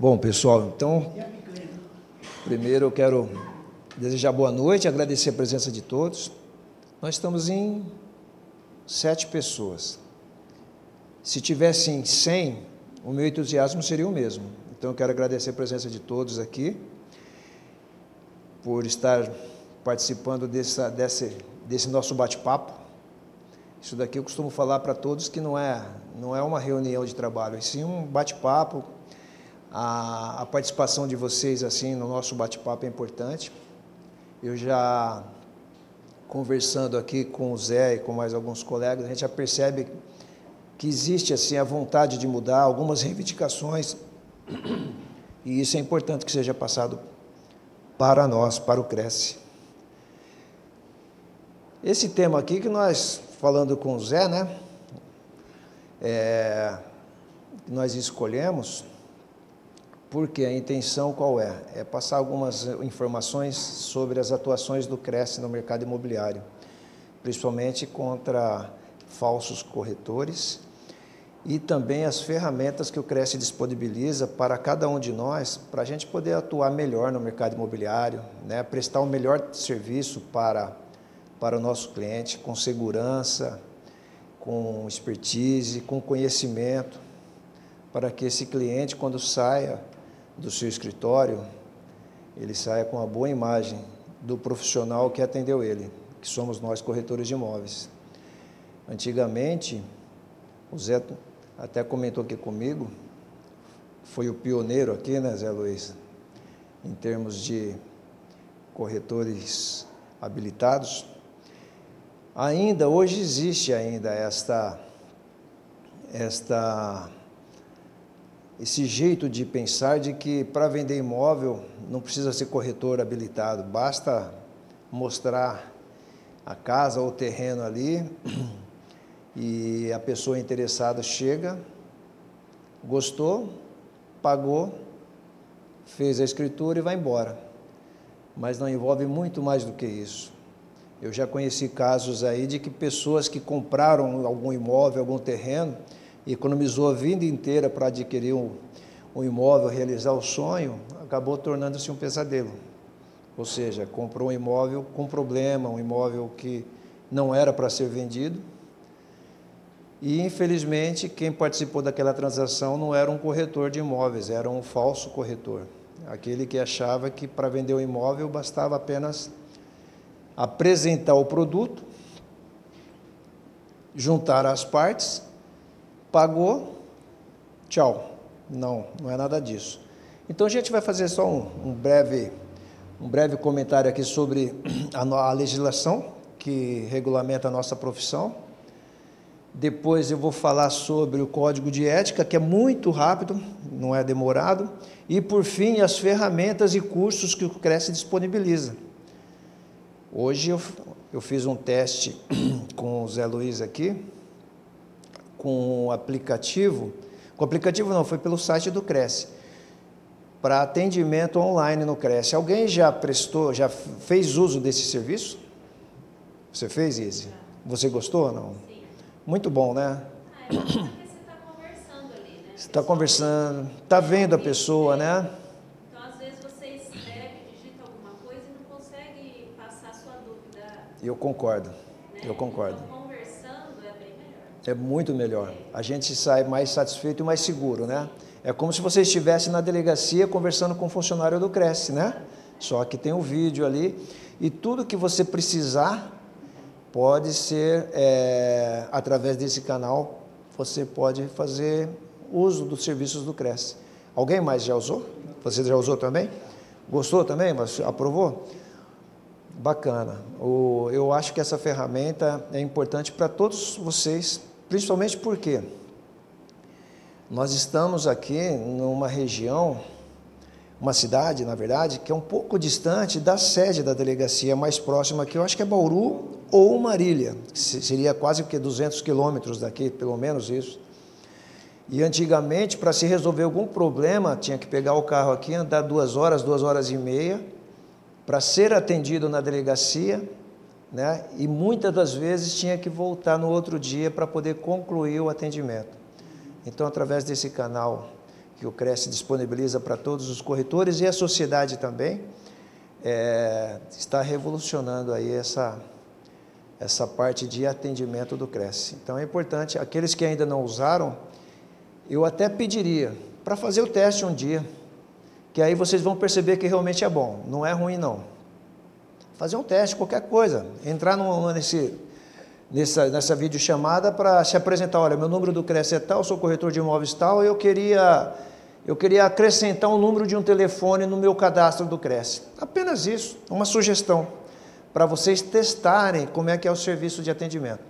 Bom, pessoal, então, primeiro eu quero desejar boa noite, agradecer a presença de todos. Nós estamos em sete pessoas. Se tivessem cem, o meu entusiasmo seria o mesmo. Então, eu quero agradecer a presença de todos aqui, por estar participando dessa, desse, desse nosso bate-papo. Isso daqui eu costumo falar para todos que não é, não é uma reunião de trabalho, e sim um bate-papo a, a participação de vocês assim no nosso bate-papo é importante. Eu já conversando aqui com o Zé e com mais alguns colegas, a gente já percebe que existe assim a vontade de mudar, algumas reivindicações, e isso é importante que seja passado para nós, para o Cresce. Esse tema aqui que nós, falando com o Zé, né, é, nós escolhemos, porque a intenção qual é? É passar algumas informações sobre as atuações do Cresce no mercado imobiliário, principalmente contra falsos corretores e também as ferramentas que o Cresce disponibiliza para cada um de nós, para a gente poder atuar melhor no mercado imobiliário, né? prestar o um melhor serviço para, para o nosso cliente, com segurança, com expertise, com conhecimento, para que esse cliente, quando saia do seu escritório, ele saia com uma boa imagem do profissional que atendeu ele, que somos nós corretores de imóveis. Antigamente, o Zé até comentou aqui comigo, foi o pioneiro aqui, né, Zé Luiz, em termos de corretores habilitados. Ainda hoje existe ainda esta esta esse jeito de pensar de que para vender imóvel não precisa ser corretor habilitado, basta mostrar a casa ou o terreno ali e a pessoa interessada chega, gostou, pagou, fez a escritura e vai embora. Mas não envolve muito mais do que isso. Eu já conheci casos aí de que pessoas que compraram algum imóvel, algum terreno, economizou a vida inteira para adquirir um, um imóvel, realizar o sonho, acabou tornando-se um pesadelo. Ou seja, comprou um imóvel com problema, um imóvel que não era para ser vendido. E, infelizmente, quem participou daquela transação não era um corretor de imóveis, era um falso corretor. Aquele que achava que para vender o imóvel bastava apenas apresentar o produto, juntar as partes pagou, tchau. Não, não é nada disso. Então a gente vai fazer só um, um breve, um breve comentário aqui sobre a, a legislação que regulamenta a nossa profissão. Depois eu vou falar sobre o código de ética, que é muito rápido, não é demorado. E por fim, as ferramentas e cursos que o Cresce disponibiliza. Hoje eu, eu fiz um teste com o Zé Luiz aqui, com o aplicativo, com o aplicativo não, foi pelo site do Cresce, para atendimento online no Cresce. Alguém já prestou, já fez uso desse serviço? Você fez, Izzy? Você gostou ou não? Sim. Muito bom, né? Ah, é você está conversando ali, né? Você está conversando, está vendo a pessoa, né? Então, às vezes, você escreve, digita alguma coisa e não consegue passar a sua dúvida. Eu concordo, né? eu concordo. É muito melhor. A gente sai mais satisfeito e mais seguro, né? É como se você estivesse na delegacia conversando com o funcionário do Cresce, né? Só que tem um vídeo ali e tudo que você precisar pode ser é, através desse canal. Você pode fazer uso dos serviços do Cresce. Alguém mais já usou? Você já usou também? Gostou também? Mas aprovou? Bacana. O, eu acho que essa ferramenta é importante para todos vocês Principalmente porque nós estamos aqui numa região, uma cidade, na verdade, que é um pouco distante da sede da delegacia mais próxima aqui, eu acho que é Bauru ou Marília, que seria quase que 200 quilômetros daqui, pelo menos isso. E antigamente, para se resolver algum problema, tinha que pegar o carro aqui, andar duas horas, duas horas e meia, para ser atendido na delegacia, né? e muitas das vezes tinha que voltar no outro dia para poder concluir o atendimento. Então, através desse canal que o Cresce disponibiliza para todos os corretores e a sociedade também, é, está revolucionando aí essa, essa parte de atendimento do Cresce. Então é importante, aqueles que ainda não usaram, eu até pediria para fazer o teste um dia, que aí vocês vão perceber que realmente é bom, não é ruim não. Fazer um teste, qualquer coisa, entrar nesse, nessa, nessa videochamada para se apresentar, olha, meu número do Cresce é tal, sou corretor de imóveis tal, eu queria eu queria acrescentar o um número de um telefone no meu cadastro do Cresce. Apenas isso, uma sugestão para vocês testarem como é que é o serviço de atendimento.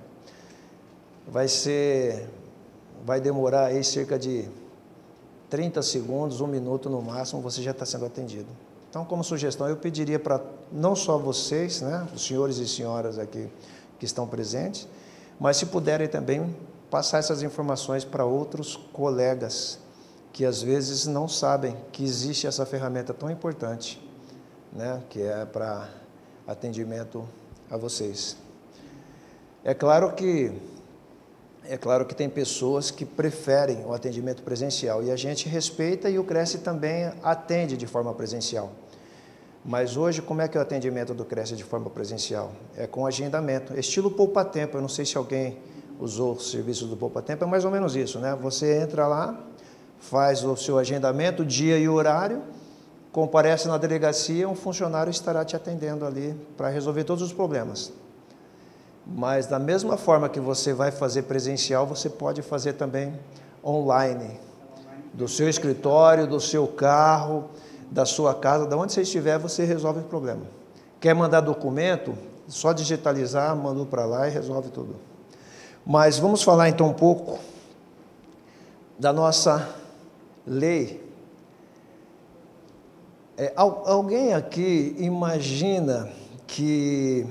Vai ser, vai demorar aí cerca de 30 segundos, um minuto no máximo, você já está sendo atendido. Então, como sugestão, eu pediria para não só vocês, né, os senhores e senhoras aqui que estão presentes, mas se puderem também passar essas informações para outros colegas que às vezes não sabem que existe essa ferramenta tão importante, né, que é para atendimento a vocês. É claro que é claro que tem pessoas que preferem o atendimento presencial e a gente respeita e o Cresce também atende de forma presencial. Mas hoje, como é que é o atendimento do Cresce de forma presencial? É com agendamento, estilo poupa-tempo. Eu não sei se alguém usou o serviço do poupa-tempo, é mais ou menos isso, né? Você entra lá, faz o seu agendamento, dia e horário, comparece na delegacia, um funcionário estará te atendendo ali para resolver todos os problemas. Mas da mesma forma que você vai fazer presencial, você pode fazer também online, do seu escritório, do seu carro, da sua casa, de onde você estiver, você resolve o problema. Quer mandar documento? Só digitalizar, mandou para lá e resolve tudo. Mas vamos falar então um pouco da nossa lei. É, alguém aqui imagina que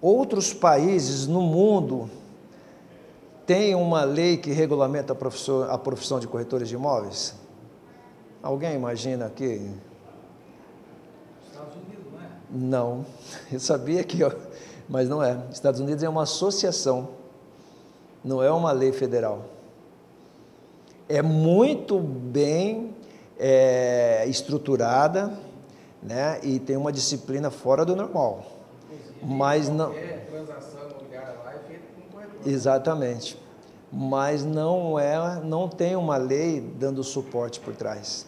outros países no mundo têm uma lei que regulamenta a profissão, a profissão de corretores de imóveis? Alguém imagina aqui? Estados Unidos, não é? Não, eu sabia que, mas não é. Estados Unidos é uma associação, não é uma lei federal é muito bem é, estruturada, né? E tem uma disciplina fora do normal. Mas não. transação imobiliária lá é. Exatamente. Mas não é, não tem uma lei dando suporte por trás.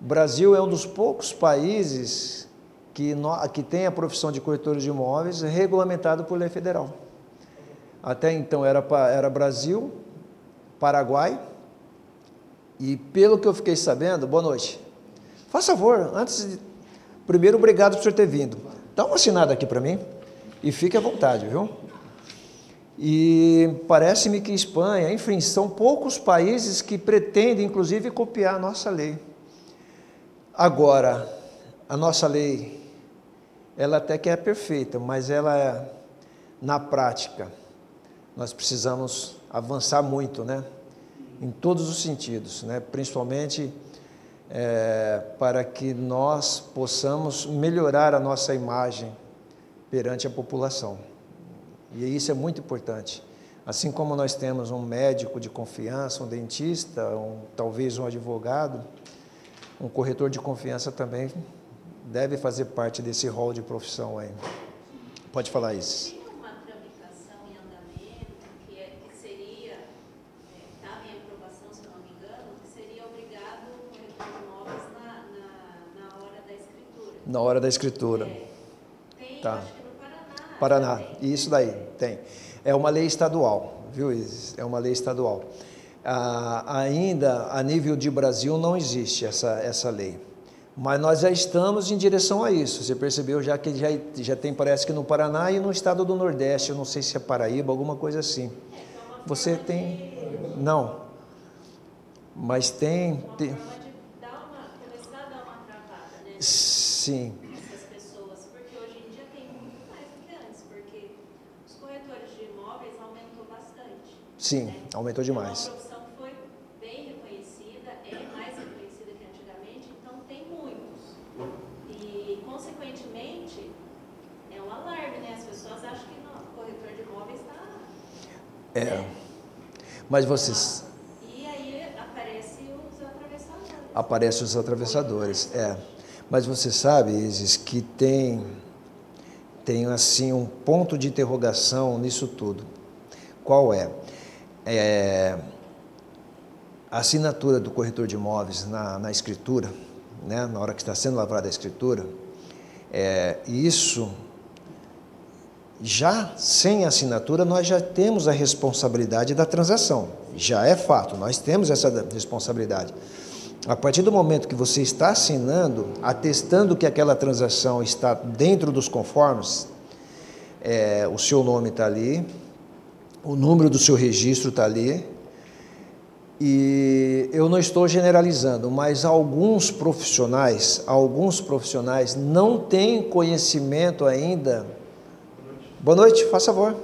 O Brasil é um dos poucos países que, no, que tem a profissão de corretores de imóveis regulamentado por lei federal. Até então era, era Brasil, Paraguai, e pelo que eu fiquei sabendo, boa noite. Faz favor, antes de. Primeiro, obrigado por ter vindo. Dá uma assinada aqui para mim e fique à vontade, viu? E parece-me que Espanha, enfim, são poucos países que pretendem, inclusive, copiar a nossa lei. Agora, a nossa lei, ela até que é perfeita, mas ela na prática, nós precisamos avançar muito, né? em todos os sentidos, né? principalmente é, para que nós possamos melhorar a nossa imagem perante a população. E isso é muito importante. Assim como nós temos um médico de confiança, um dentista, um, talvez um advogado, um corretor de confiança também deve fazer parte desse rol de profissão aí. Pode falar isso. Na hora da escritura. Tem, tá. Paraná. Paraná, isso daí, tem. É uma lei estadual, viu, Isis? É uma lei estadual. Ah, ainda a nível de Brasil não existe essa, essa lei. Mas nós já estamos em direção a isso. Você percebeu já que já, já tem, parece que no Paraná e no estado do Nordeste, eu não sei se é Paraíba, alguma coisa assim. Você tem. Não. Mas tem. tem... Sim. Essas pessoas, porque hoje em dia tem muito mais do que antes, porque os corretores de imóveis aumentou bastante. Sim, né? aumentou demais. Então, a profissão foi bem reconhecida, é mais reconhecida que antigamente, então tem muitos. E, consequentemente, é um alarme, né? As pessoas acham que não, o corretor de imóveis está. É. Né? Mas vocês. E aí a Aparecem os atravessadores, é. Mas você sabe, Isis, que tem, tem assim um ponto de interrogação nisso tudo. Qual é? é a assinatura do corretor de imóveis na, na escritura, né, na hora que está sendo lavrada a escritura, é, isso já sem assinatura nós já temos a responsabilidade da transação. Já é fato, nós temos essa responsabilidade. A partir do momento que você está assinando, atestando que aquela transação está dentro dos conformes, é, o seu nome está ali, o número do seu registro está ali, e eu não estou generalizando, mas alguns profissionais, alguns profissionais não têm conhecimento ainda. Boa noite, faça favor.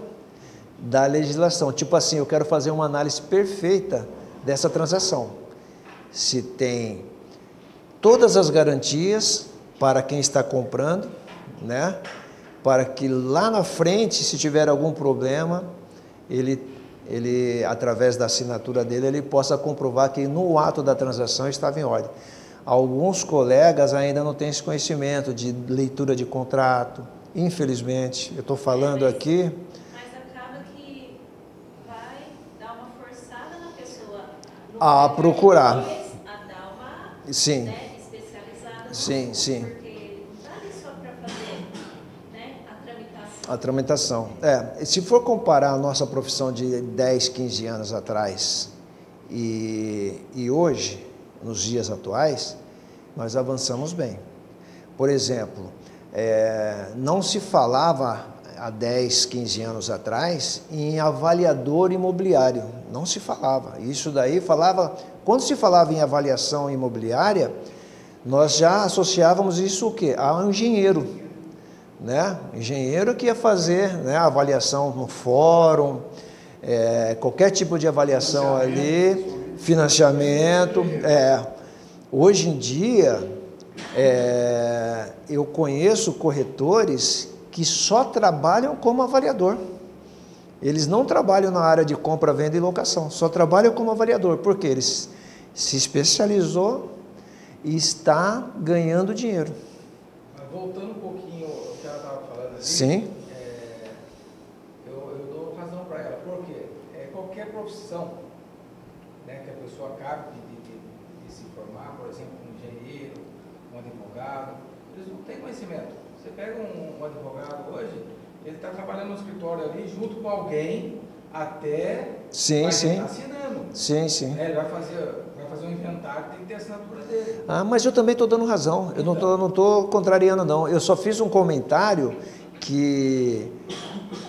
Da legislação. Tipo assim, eu quero fazer uma análise perfeita dessa transação. Se tem todas as garantias para quem está comprando, né? Para que lá na frente, se tiver algum problema, ele ele, através da assinatura dele, ele possa comprovar que no ato da transação estava em ordem. Alguns colegas ainda não têm esse conhecimento de leitura de contrato, infelizmente. Eu estou falando aqui. Mas acaba que vai dar uma forçada na pessoa a procurar. A dar uma sim. Né, especializada. Sim, sim. A tramitação. É, se for comparar a nossa profissão de 10, 15 anos atrás e, e hoje, nos dias atuais, nós avançamos bem. Por exemplo, é, não se falava há 10, 15 anos atrás em avaliador imobiliário. Não se falava. Isso daí falava. Quando se falava em avaliação imobiliária, nós já associávamos isso o quê? A um engenheiro né? Engenheiro que ia fazer né, avaliação no fórum, é, qualquer tipo de avaliação ali, financiamento. É. Hoje em dia, é, eu conheço corretores que só trabalham como avaliador. Eles não trabalham na área de compra, venda e locação, só trabalham como avaliador, porque eles se especializou e está ganhando dinheiro. Voltando um pouquinho Sim. É, eu, eu, dou razão para ela, porque é, qualquer profissão né, que a pessoa acabe de, de, de, se formar, por exemplo, um engenheiro, um advogado, eles não têm conhecimento. Você pega um, um advogado hoje, ele está trabalhando no escritório ali junto com alguém até sim, sim. assinando. Sim, sim. É, ele vai fazer, vai fazer um inventário, tem que ter a assinatura dele. Ah, mas eu também estou dando razão. Eu então. não estou contrariando, não. Eu só fiz um comentário que,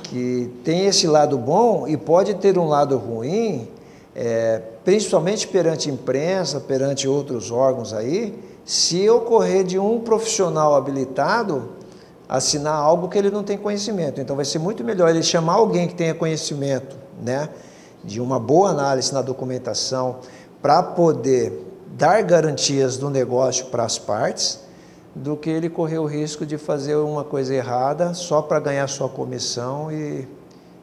que tem esse lado bom e pode ter um lado ruim, é, principalmente perante imprensa, perante outros órgãos aí, se ocorrer de um profissional habilitado assinar algo que ele não tem conhecimento. Então vai ser muito melhor ele chamar alguém que tenha conhecimento, né, de uma boa análise na documentação para poder dar garantias do negócio para as partes do que ele correr o risco de fazer uma coisa errada só para ganhar sua comissão e,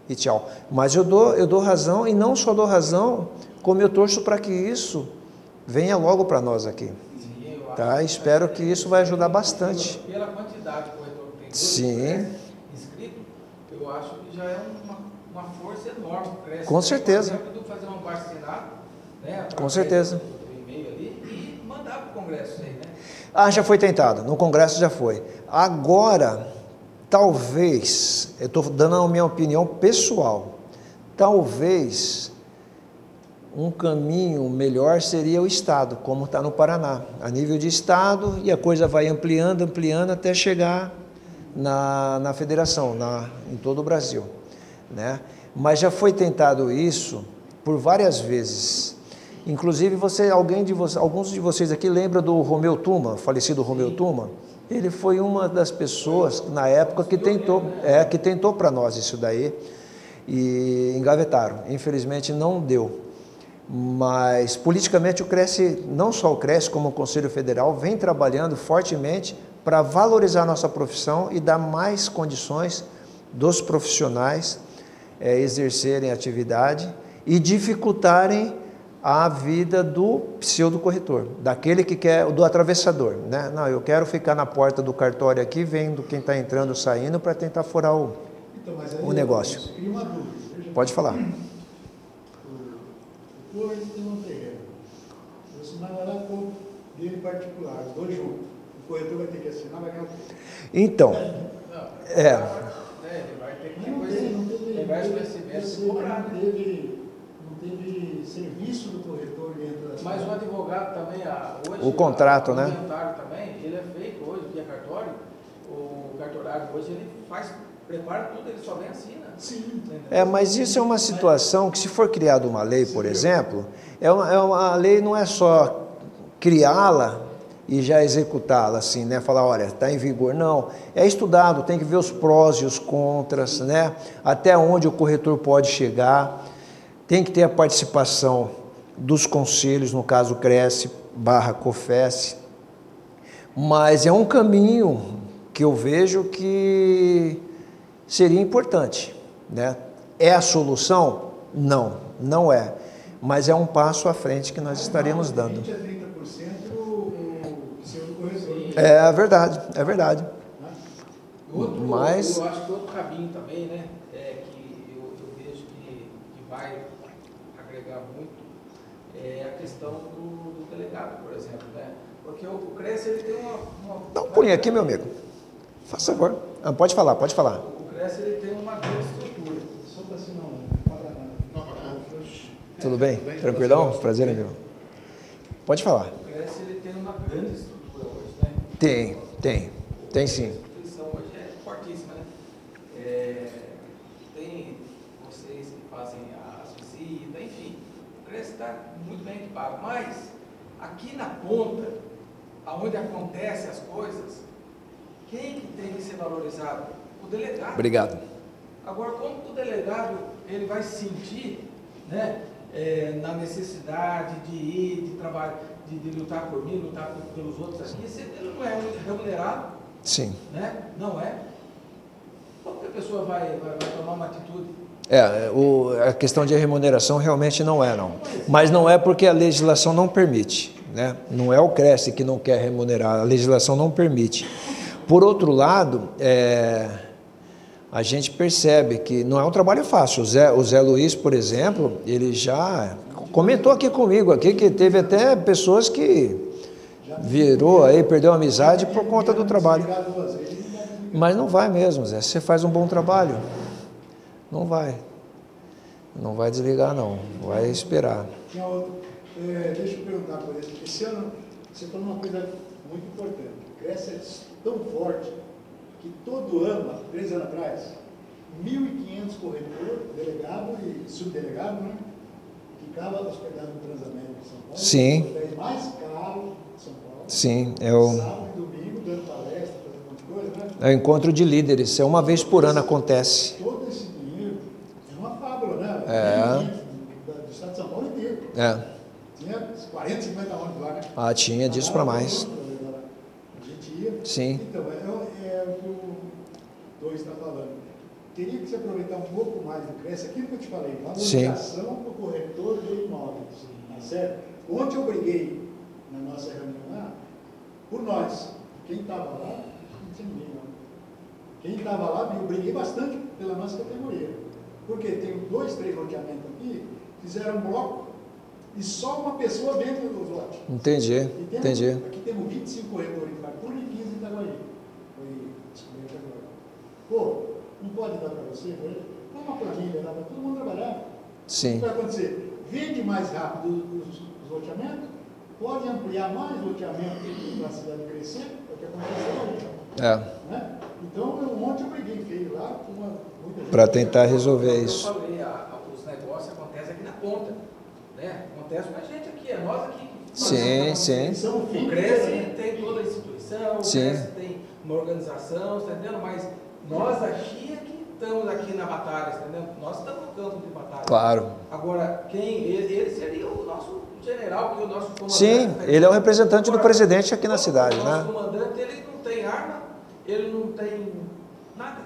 e tchau. Mas eu dou, eu dou razão e não só dou razão, como eu torço para que isso venha logo para nós aqui. Tá? Espero que isso vai ajudar bastante. Pela quantidade que o reitor tem Sim. inscrito, eu acho que já é uma, uma força enorme. Cresce Com certeza. Exemplo, fazer um baixo né, Com certeza. Do e-mail ali e mandar para o Congresso aí, né? Ah, já foi tentado, no Congresso já foi. Agora, talvez, eu estou dando a minha opinião pessoal, talvez um caminho melhor seria o Estado, como está no Paraná, a nível de Estado, e a coisa vai ampliando, ampliando até chegar na, na federação, na, em todo o Brasil. Né? Mas já foi tentado isso por várias vezes Inclusive, você, alguém de você, alguns de vocês aqui lembra do Romeu Tuma, falecido Romeu Tuma? Ele foi uma das pessoas na época que tentou, é, que tentou para nós isso daí e engavetaram. Infelizmente não deu. Mas politicamente o Cresce, não só o Cresce, como o Conselho Federal, vem trabalhando fortemente para valorizar a nossa profissão e dar mais condições dos profissionais é, exercerem atividade e dificultarem a vida do pseudo corretor, daquele que quer, do atravessador, né? Não, eu quero ficar na porta do cartório aqui, vendo quem está entrando, saindo, para tentar furar o, então, o negócio. Dúvida. Pode falar. O, o tem um terreno. Você vai lá com dele particular, dois juntos. O corretor vai ter que assinar, vai ganhar Então, é. é. Ele vai ter que não teve, serviço do corretor dentro da Mas o advogado também, hoje, o contrato, o né? também, ele é feito hoje via cartório. O cartorário hoje ele faz, prepara tudo, ele só vem assina. Sim. É, mas isso é uma situação que se for criada uma lei, por exemplo, é uma, é uma a lei não é só criá-la e já executá-la assim, né? Falar, olha, está em vigor. Não, é estudado, tem que ver os prós e os contras, né? Até onde o corretor pode chegar. Tem que ter a participação dos conselhos, no caso Cresce barra COFES. Mas é um caminho que eu vejo que seria importante, né? É a solução? Não, não é. Mas é um passo à frente que nós estaremos dando. É verdade, é verdade. Outro, Mas... Eu acho que outro caminho também, né, é, que eu, eu vejo que, que, vai agregar muito, é a questão do, do delegado, por exemplo, né? Porque o, o Cresce, ele tem uma... uma Dá um pulinho aqui, meu amigo. Faça favor. Ah, pode falar, pode falar. O Cresce, ele tem uma grande estrutura. Só para assim, não... Tudo bem? Tranquilão? Prazer, amigo. Pode falar. O Cresce, ele tem uma grande estrutura tem, tem, tem sim. A instituição hoje é fortíssima, né? É, tem vocês que fazem as visitas, enfim, o CRES está muito bem equipado, mas aqui na ponta, aonde acontecem as coisas, quem que tem que ser valorizado? O delegado. Obrigado. Agora, como o delegado ele vai sentir né, é, na necessidade de ir, de trabalhar, de, de lutar por mim, lutar por, pelos outros aqui, ele não é remunerado. Sim. Né? Não é. Como que a pessoa vai, vai, vai tomar uma atitude? É, o, a questão de remuneração realmente não é, não. Mas não é porque a legislação não permite. Né? Não é o Cresce que não quer remunerar, a legislação não permite. Por outro lado, é, a gente percebe que não é um trabalho fácil. O Zé, o Zé Luiz, por exemplo, ele já comentou aqui comigo aqui que teve até pessoas que virou aí, perdeu a amizade por conta do trabalho. Mas não vai mesmo, Zé. Você faz um bom trabalho. Não vai. Não vai desligar, não. Vai esperar. É, deixa eu perguntar por ele. Esse ano, você falou uma coisa muito importante. Cresce é tão forte que todo ano, três anos atrás, 1.500 corretores, delegado e subdelegado, né? Ficava hospedado no Transamérica de São Paulo. Sim. O hotel mais caro de São Paulo. Sim, é o. Sábado e domingo, dando palestra, fazendo um monte de coisa, né? É o encontro de líderes, é uma vez por ano acontece. Todo esse dinheiro é uma fábula, né? É. Do estado de São Paulo inteiro. É. Tinha 40, 50 ônibus lá, né? Ah, tinha disso para mais. A gente ia. Sim. Então, é, é o que o dois está falando teria que se aproveitar um pouco mais do Cresce, aquilo que eu te falei, valorização do corretor de imóveis. Tá certo? Ontem eu briguei na nossa reunião lá, por nós. Quem estava lá, não tinha ninguém não. Quem estava lá, eu briguei bastante pela nossa categoria. Porque tem dois, três loteamentos aqui, fizeram um bloco e só uma pessoa dentro dos lotes. Entendi, temos, entendi. Aqui temos 25 corretores em Fartura e 15 em Itaguaí. Foi descoberto agora. Pô, não pode dar para você, né? dá uma planilha, dá para todo mundo trabalhar. Sim. O que vai acontecer? Vende mais rápido os, os loteamentos, pode ampliar mais loteamento para a cidade crescer, é o que aconteceu ali. É. Né? Então, eu, ontem eu briguei feio lá com uma Para tentar resolver isso. Eu falei, a, a, os negócios acontecem aqui na ponta. Né? Acontece com a gente aqui, é nós aqui. Sim, sim. O Cresce tem toda a instituição, o. Cresce tem uma organização, está entendendo? Mas nós aqui é que estamos aqui na batalha, entendeu? Nós estamos no campo de batalha. Claro. Agora, quem ele, ele seria o nosso general, que o nosso comandante. Sim, ele é o representante do presidente aqui na cidade, o né? O comandante ele não tem arma, ele não tem nada.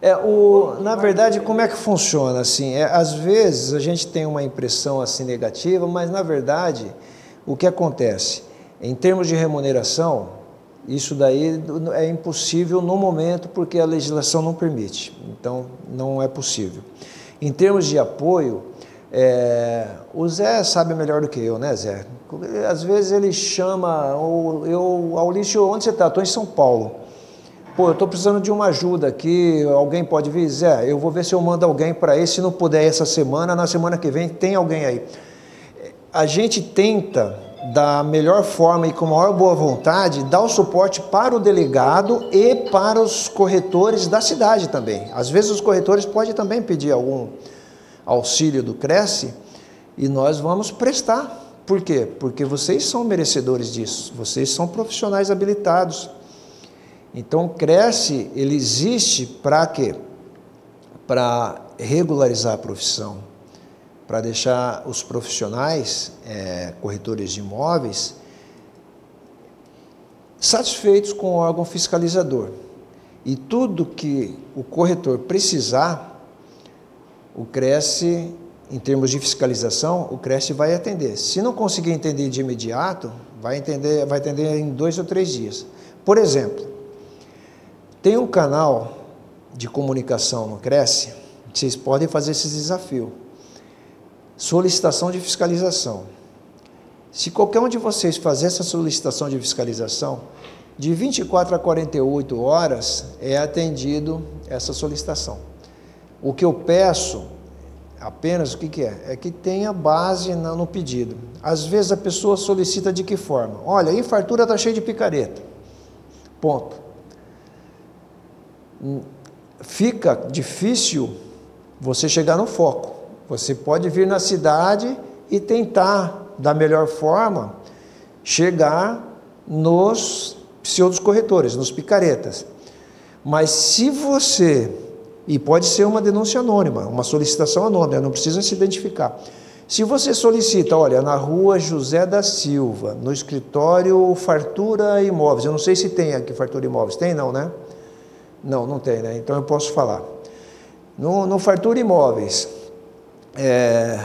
É, o, na verdade, como é que funciona assim? É, às vezes a gente tem uma impressão assim negativa, mas na verdade o que acontece? Em termos de remuneração, isso daí é impossível no momento porque a legislação não permite. Então não é possível. Em termos de apoio, é, o Zé sabe melhor do que eu, né, Zé? Às vezes ele chama, ou eu, Aulício, onde você está? Estou em São Paulo. Pô, eu estou precisando de uma ajuda aqui, alguém pode vir? Zé, eu vou ver se eu mando alguém para aí, se não puder essa semana, na semana que vem tem alguém aí. A gente tenta, da melhor forma e com maior boa vontade, dar o suporte para o delegado e para os corretores da cidade também. Às vezes os corretores podem também pedir algum auxílio do Cresce e nós vamos prestar. Por quê? Porque vocês são merecedores disso, vocês são profissionais habilitados. Então, o Cresce, ele existe para quê? Para regularizar a profissão, para deixar os profissionais, é, corretores de imóveis, satisfeitos com o órgão fiscalizador. E tudo que o corretor precisar, o Cresce, em termos de fiscalização, o Cresce vai atender. Se não conseguir entender de imediato, vai entender, vai atender em dois ou três dias. Por exemplo, tem um canal de comunicação no Cresce, vocês podem fazer esse desafio. Solicitação de fiscalização. Se qualquer um de vocês fazer essa solicitação de fiscalização, de 24 a 48 horas é atendido essa solicitação. O que eu peço apenas o que, que é? É que tenha base no pedido. Às vezes a pessoa solicita de que forma? Olha, a fartura está cheia de picareta. Ponto fica difícil você chegar no foco. Você pode vir na cidade e tentar, da melhor forma, chegar nos pseudos corretores, nos picaretas. Mas se você, e pode ser uma denúncia anônima, uma solicitação anônima, não precisa se identificar. Se você solicita, olha, na rua José da Silva, no escritório Fartura Imóveis, eu não sei se tem aqui Fartura Imóveis, tem não, né? Não, não tem, né? Então eu posso falar. No, no Fartura Imóveis, é,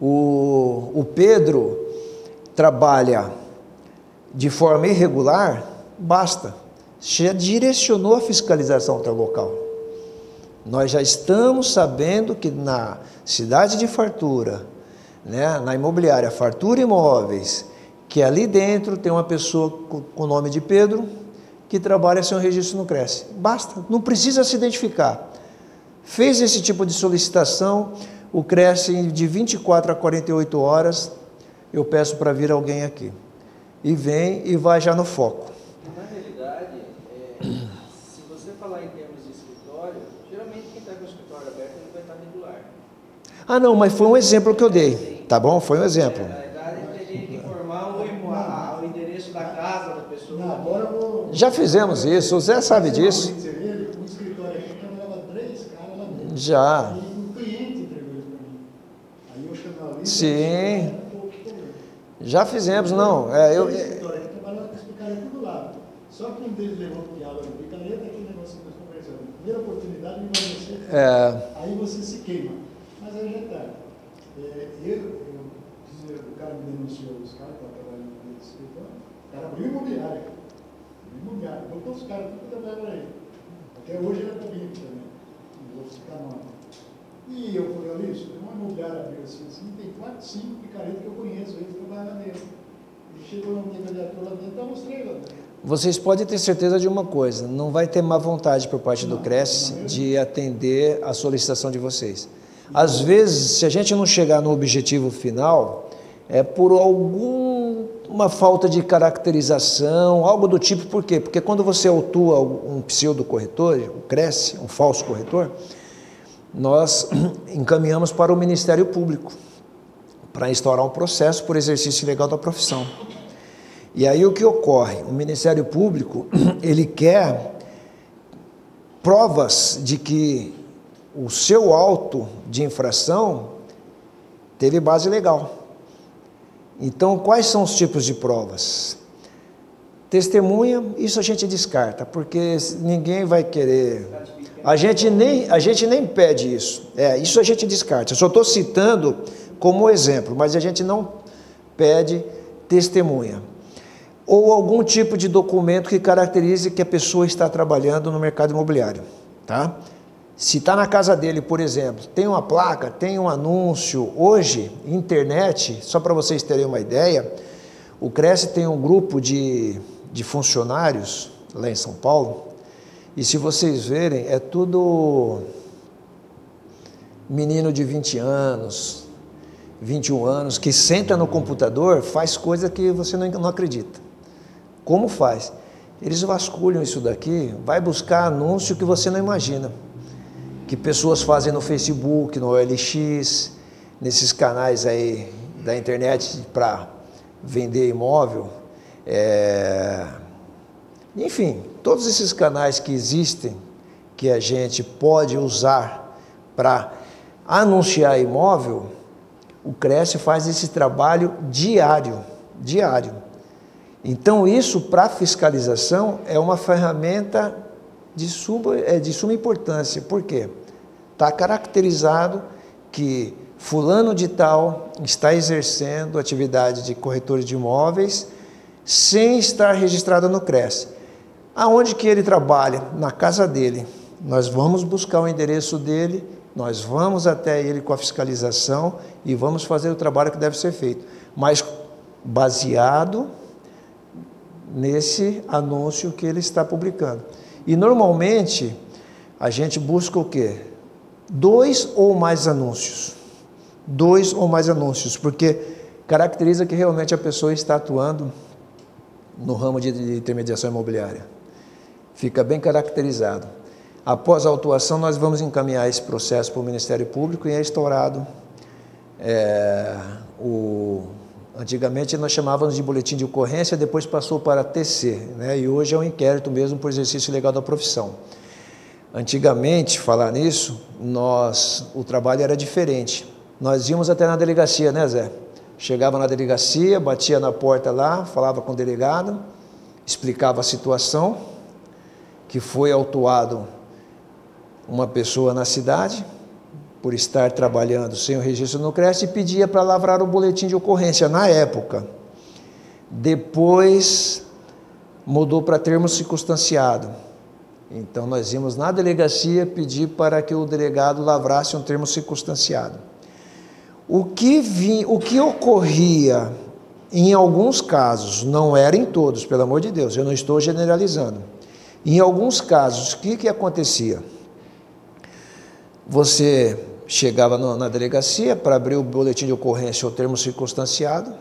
o, o Pedro trabalha de forma irregular, basta. Já direcionou a fiscalização para o local. Nós já estamos sabendo que na cidade de Fartura, né, na imobiliária Fartura Imóveis, que ali dentro tem uma pessoa com o nome de Pedro, que trabalha sem o registro no Cresce. Basta, não precisa se identificar. Fez esse tipo de solicitação, o Cresce de 24 a 48 horas, eu peço para vir alguém aqui. E vem e vai já no foco. Na realidade, é, se você falar em termos de escritório, geralmente quem está com o escritório aberto ele vai estar regular. Ah, não, mas foi um exemplo que eu dei. Tá bom? Foi um exemplo. É, Já fizemos isso, o Zé sabe disso. Já. Sim. Já fizemos, não. É, eu, Só que um deles levou piada no picareta, aquele negócio que nós conversamos. Primeira oportunidade, me você. É. Aí você se queima. Mas aí já está. É, eu, eu, o cara me denunciou, os caras que trabalhando no escritório, o cara abriu imobiliária imobiliário. Botou os caras tudo trabalhando aí. Até hoje ele é comigo também, nos outros canais. E eu falei, olha isso, tem uma imobiliária abriu assim, assim, tem quatro, cinco picaretas que eu conheço, eles trabalham lá dentro. Ele chegou no candidatura lá dentro, eu mostrei lá dentro. Vocês podem ter certeza de uma coisa, não vai ter má vontade por parte do CRES de atender a solicitação de vocês. Às vezes, se a gente não chegar no objetivo final, é por alguma falta de caracterização, algo do tipo, por quê? Porque quando você autua um pseudo corretor, cresce, um falso corretor, nós encaminhamos para o Ministério Público para instaurar um processo por exercício ilegal da profissão. E aí o que ocorre? O Ministério Público, ele quer provas de que o seu auto de infração teve base legal. Então, quais são os tipos de provas? Testemunha, isso a gente descarta, porque ninguém vai querer. A gente nem, a gente nem pede isso. É, isso a gente descarta. Eu só estou citando como exemplo, mas a gente não pede testemunha. Ou algum tipo de documento que caracterize que a pessoa está trabalhando no mercado imobiliário. Tá? Se está na casa dele, por exemplo, tem uma placa, tem um anúncio. Hoje, internet, só para vocês terem uma ideia, o Cresce tem um grupo de de funcionários lá em São Paulo, e se vocês verem, é tudo menino de 20 anos, 21 anos, que senta no computador, faz coisa que você não, não acredita. Como faz? Eles vasculham isso daqui, vai buscar anúncio que você não imagina. Que pessoas fazem no Facebook, no OLX, nesses canais aí da internet para vender imóvel, é... Enfim, todos esses canais que existem, que a gente pode usar para anunciar imóvel, o Cresce faz esse trabalho diário, diário. Então isso para fiscalização é uma ferramenta de, suma, é, de suma importância. Por quê? Está caracterizado que fulano de tal está exercendo atividade de corretor de imóveis sem estar registrado no CRES. Aonde que ele trabalha? Na casa dele. Nós vamos buscar o endereço dele, nós vamos até ele com a fiscalização e vamos fazer o trabalho que deve ser feito, mas baseado nesse anúncio que ele está publicando. E normalmente a gente busca o quê? Dois ou mais anúncios. Dois ou mais anúncios, porque caracteriza que realmente a pessoa está atuando no ramo de, intermediação imobiliária. Fica bem caracterizado. Após a autuação, nós vamos encaminhar esse processo para o Ministério Público e é instaurado é, o. Antigamente nós chamávamos de boletim de ocorrência, depois passou para TC, né? e hoje é um inquérito mesmo por exercício legal da profissão. Antigamente, falar nisso, nós, o trabalho era diferente. Nós íamos até na delegacia, né, Zé? Chegava na delegacia, batia na porta lá, falava com o delegado, explicava a situação, que foi autuado uma pessoa na cidade por estar trabalhando sem o registro no CRES e pedia para lavrar o boletim de ocorrência na época. Depois mudou para termo circunstanciado. Então nós íamos na delegacia pedir para que o delegado lavrasse um termo circunstanciado. O que, vi, o que ocorria em alguns casos, não era em todos, pelo amor de Deus, eu não estou generalizando. Em alguns casos, o que, que acontecia? Você chegava no, na delegacia para abrir o boletim de ocorrência ou termo circunstanciado,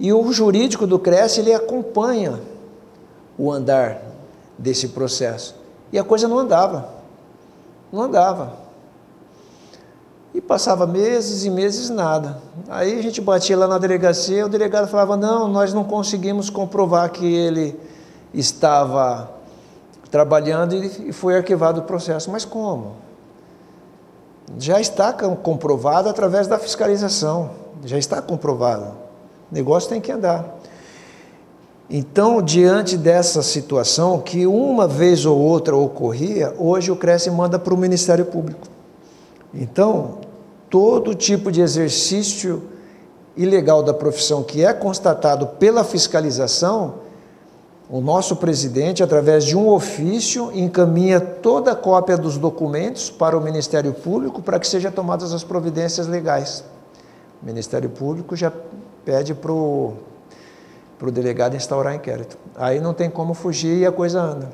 e o jurídico do CRES ele acompanha o andar desse processo. E a coisa não andava. Não andava. E passava meses e meses nada. Aí a gente batia lá na delegacia, o delegado falava: "Não, nós não conseguimos comprovar que ele estava trabalhando e foi arquivado o processo". Mas como? Já está comprovado através da fiscalização. Já está comprovado. O negócio tem que andar. Então, diante dessa situação que uma vez ou outra ocorria, hoje o Cresce manda para o Ministério Público. Então, todo tipo de exercício ilegal da profissão que é constatado pela fiscalização, o nosso presidente, através de um ofício, encaminha toda a cópia dos documentos para o Ministério Público para que sejam tomadas as providências legais. O Ministério Público já pede para o delegado instaurar inquérito. Aí não tem como fugir e a coisa anda.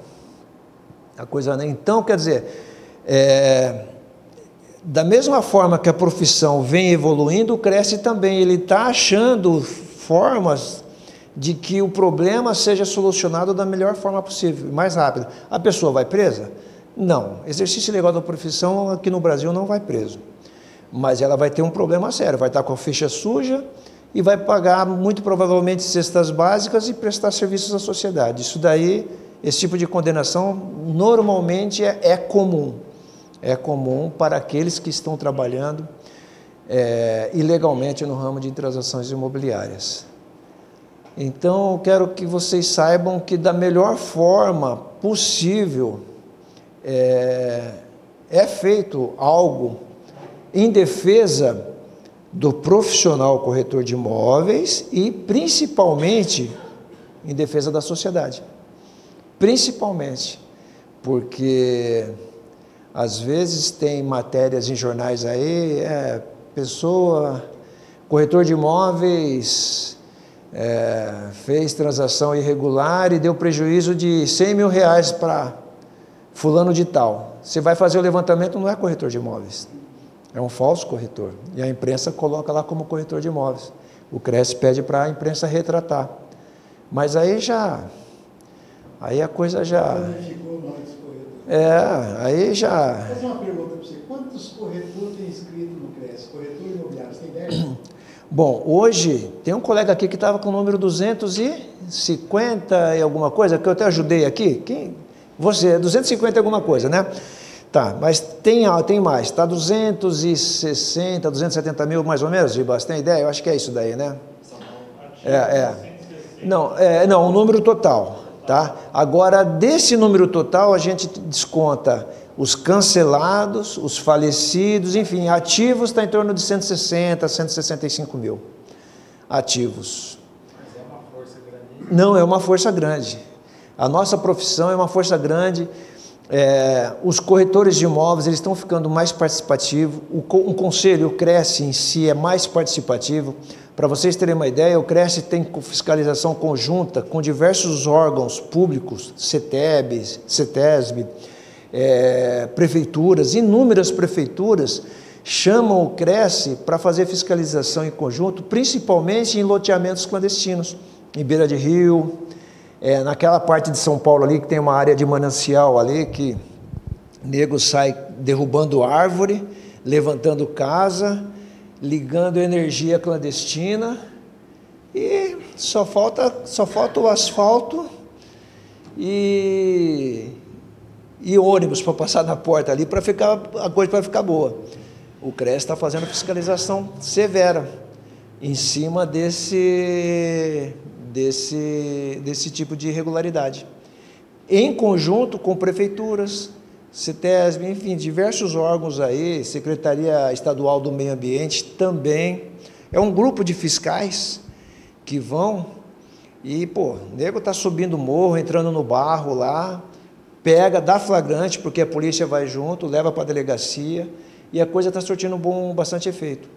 A coisa anda. Então, quer dizer, é, da mesma forma que a profissão vem evoluindo, Cresce também ele está achando formas de que o problema seja solucionado da melhor forma possível, mais rápido. A pessoa vai presa? Não. Exercício ilegal da profissão aqui no Brasil não vai preso. Mas ela vai ter um problema sério, vai estar com a ficha suja e vai pagar muito provavelmente cestas básicas e prestar serviços à sociedade. Isso daí, esse tipo de condenação normalmente é, é comum é comum para aqueles que estão trabalhando é, ilegalmente no ramo de transações imobiliárias. Então, eu quero que vocês saibam que, da melhor forma possível, é, é feito algo em defesa do profissional corretor de imóveis e, principalmente, em defesa da sociedade. Principalmente, porque às vezes tem matérias em jornais aí, é, pessoa, corretor de imóveis, é, fez transação irregular e deu prejuízo de 100 mil reais para fulano de tal. Você vai fazer o levantamento, não é corretor de imóveis, é um falso corretor. E a imprensa coloca lá como corretor de imóveis. O CRES pede para a imprensa retratar. Mas aí já. Aí a coisa já. É, aí já. Vou fazer uma pergunta para você. Quantos corretores tem inscrito no CRES? Corretor imobiliário, você tem ideia? Bom, hoje tem um colega aqui que estava com o número 250 e alguma coisa, que eu até ajudei aqui. Quem? Você, 250 e alguma coisa, né? Tá, mas tem, tem mais, está 260, 270 mil mais ou menos, Gibas, tem ideia? Eu acho que é isso daí, né? É, é. Não, é, não, o número total, tá? Agora, desse número total, a gente desconta os cancelados, os falecidos, enfim, ativos está em torno de 160, 165 mil ativos. Mas é uma força grande? Não, é uma força grande. A nossa profissão é uma força grande. É, os corretores de imóveis eles estão ficando mais participativos. O, um conselho, o Cresce em si, é mais participativo. Para vocês terem uma ideia, o Cresce tem fiscalização conjunta com diversos órgãos públicos, CETEB, CETESB, é, prefeituras, inúmeras prefeituras chamam o Cresce para fazer fiscalização em conjunto, principalmente em loteamentos clandestinos, em beira de rio, é, naquela parte de São Paulo ali que tem uma área de manancial ali que nego sai derrubando árvore, levantando casa, ligando energia clandestina e só falta só falta o asfalto e e ônibus para passar na porta ali para ficar a coisa para ficar boa. O CRES está fazendo fiscalização severa em cima desse, desse, desse tipo de irregularidade. Em conjunto com prefeituras, CETESB, enfim, diversos órgãos aí, Secretaria Estadual do Meio Ambiente também. É um grupo de fiscais que vão e, pô, o nego está subindo o morro, entrando no barro lá, pega, dá flagrante, porque a polícia vai junto, leva para a delegacia e a coisa está surtindo um bom, bastante efeito.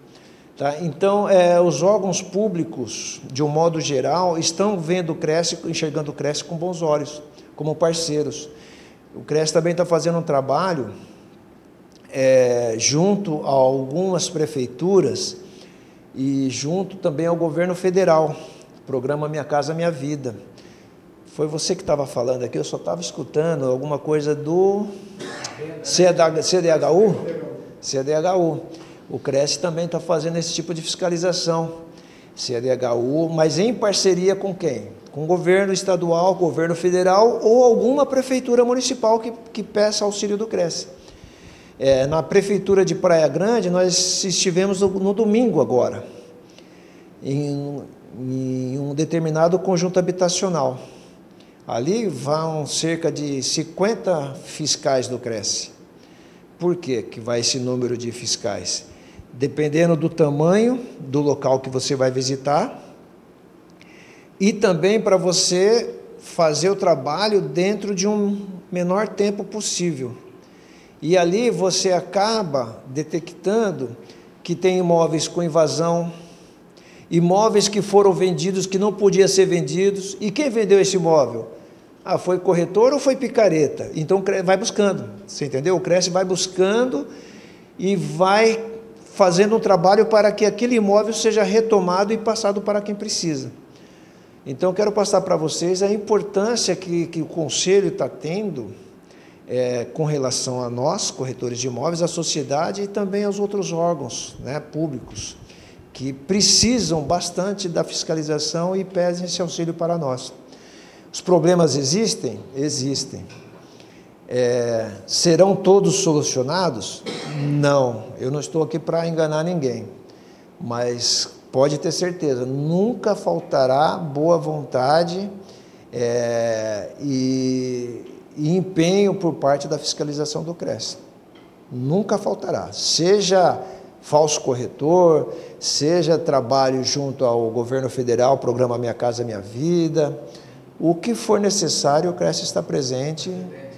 Tá? Então, é, os órgãos públicos, de um modo geral, estão vendo o Cresce, enxergando o Cresce com bons olhos, como parceiros. O Cresce também está fazendo um trabalho é, junto a algumas prefeituras e junto também ao governo federal, programa Minha Casa Minha Vida foi você que estava falando aqui, eu só estava escutando alguma coisa do CDHU? CDHU. O Cresce também está fazendo esse tipo de fiscalização. CDHU, mas em parceria com quem? Com o governo estadual, governo federal ou alguma prefeitura municipal que, que peça auxílio do Cresce. É, na prefeitura de Praia Grande, nós estivemos no, no domingo agora, em, em um determinado conjunto habitacional. Ali vão cerca de 50 fiscais do Cresce. Por quê que vai esse número de fiscais? Dependendo do tamanho do local que você vai visitar e também para você fazer o trabalho dentro de um menor tempo possível. E ali você acaba detectando que tem imóveis com invasão, imóveis que foram vendidos que não podiam ser vendidos. E quem vendeu esse imóvel? Ah, foi corretor ou foi picareta? Então vai buscando, você entendeu? O Cresce vai buscando e vai fazendo um trabalho para que aquele imóvel seja retomado e passado para quem precisa. Então, quero passar para vocês a importância que, que o Conselho está tendo é, com relação a nós, corretores de imóveis, à sociedade e também aos outros órgãos né, públicos que precisam bastante da fiscalização e pedem esse auxílio para nós. Os problemas existem? Existem. É, serão todos solucionados? Não, eu não estou aqui para enganar ninguém. Mas pode ter certeza, nunca faltará boa vontade é, e, e empenho por parte da fiscalização do CRES. Nunca faltará. Seja falso corretor, seja trabalho junto ao governo federal, programa Minha Casa Minha Vida, o que for necessário, o CRES está presente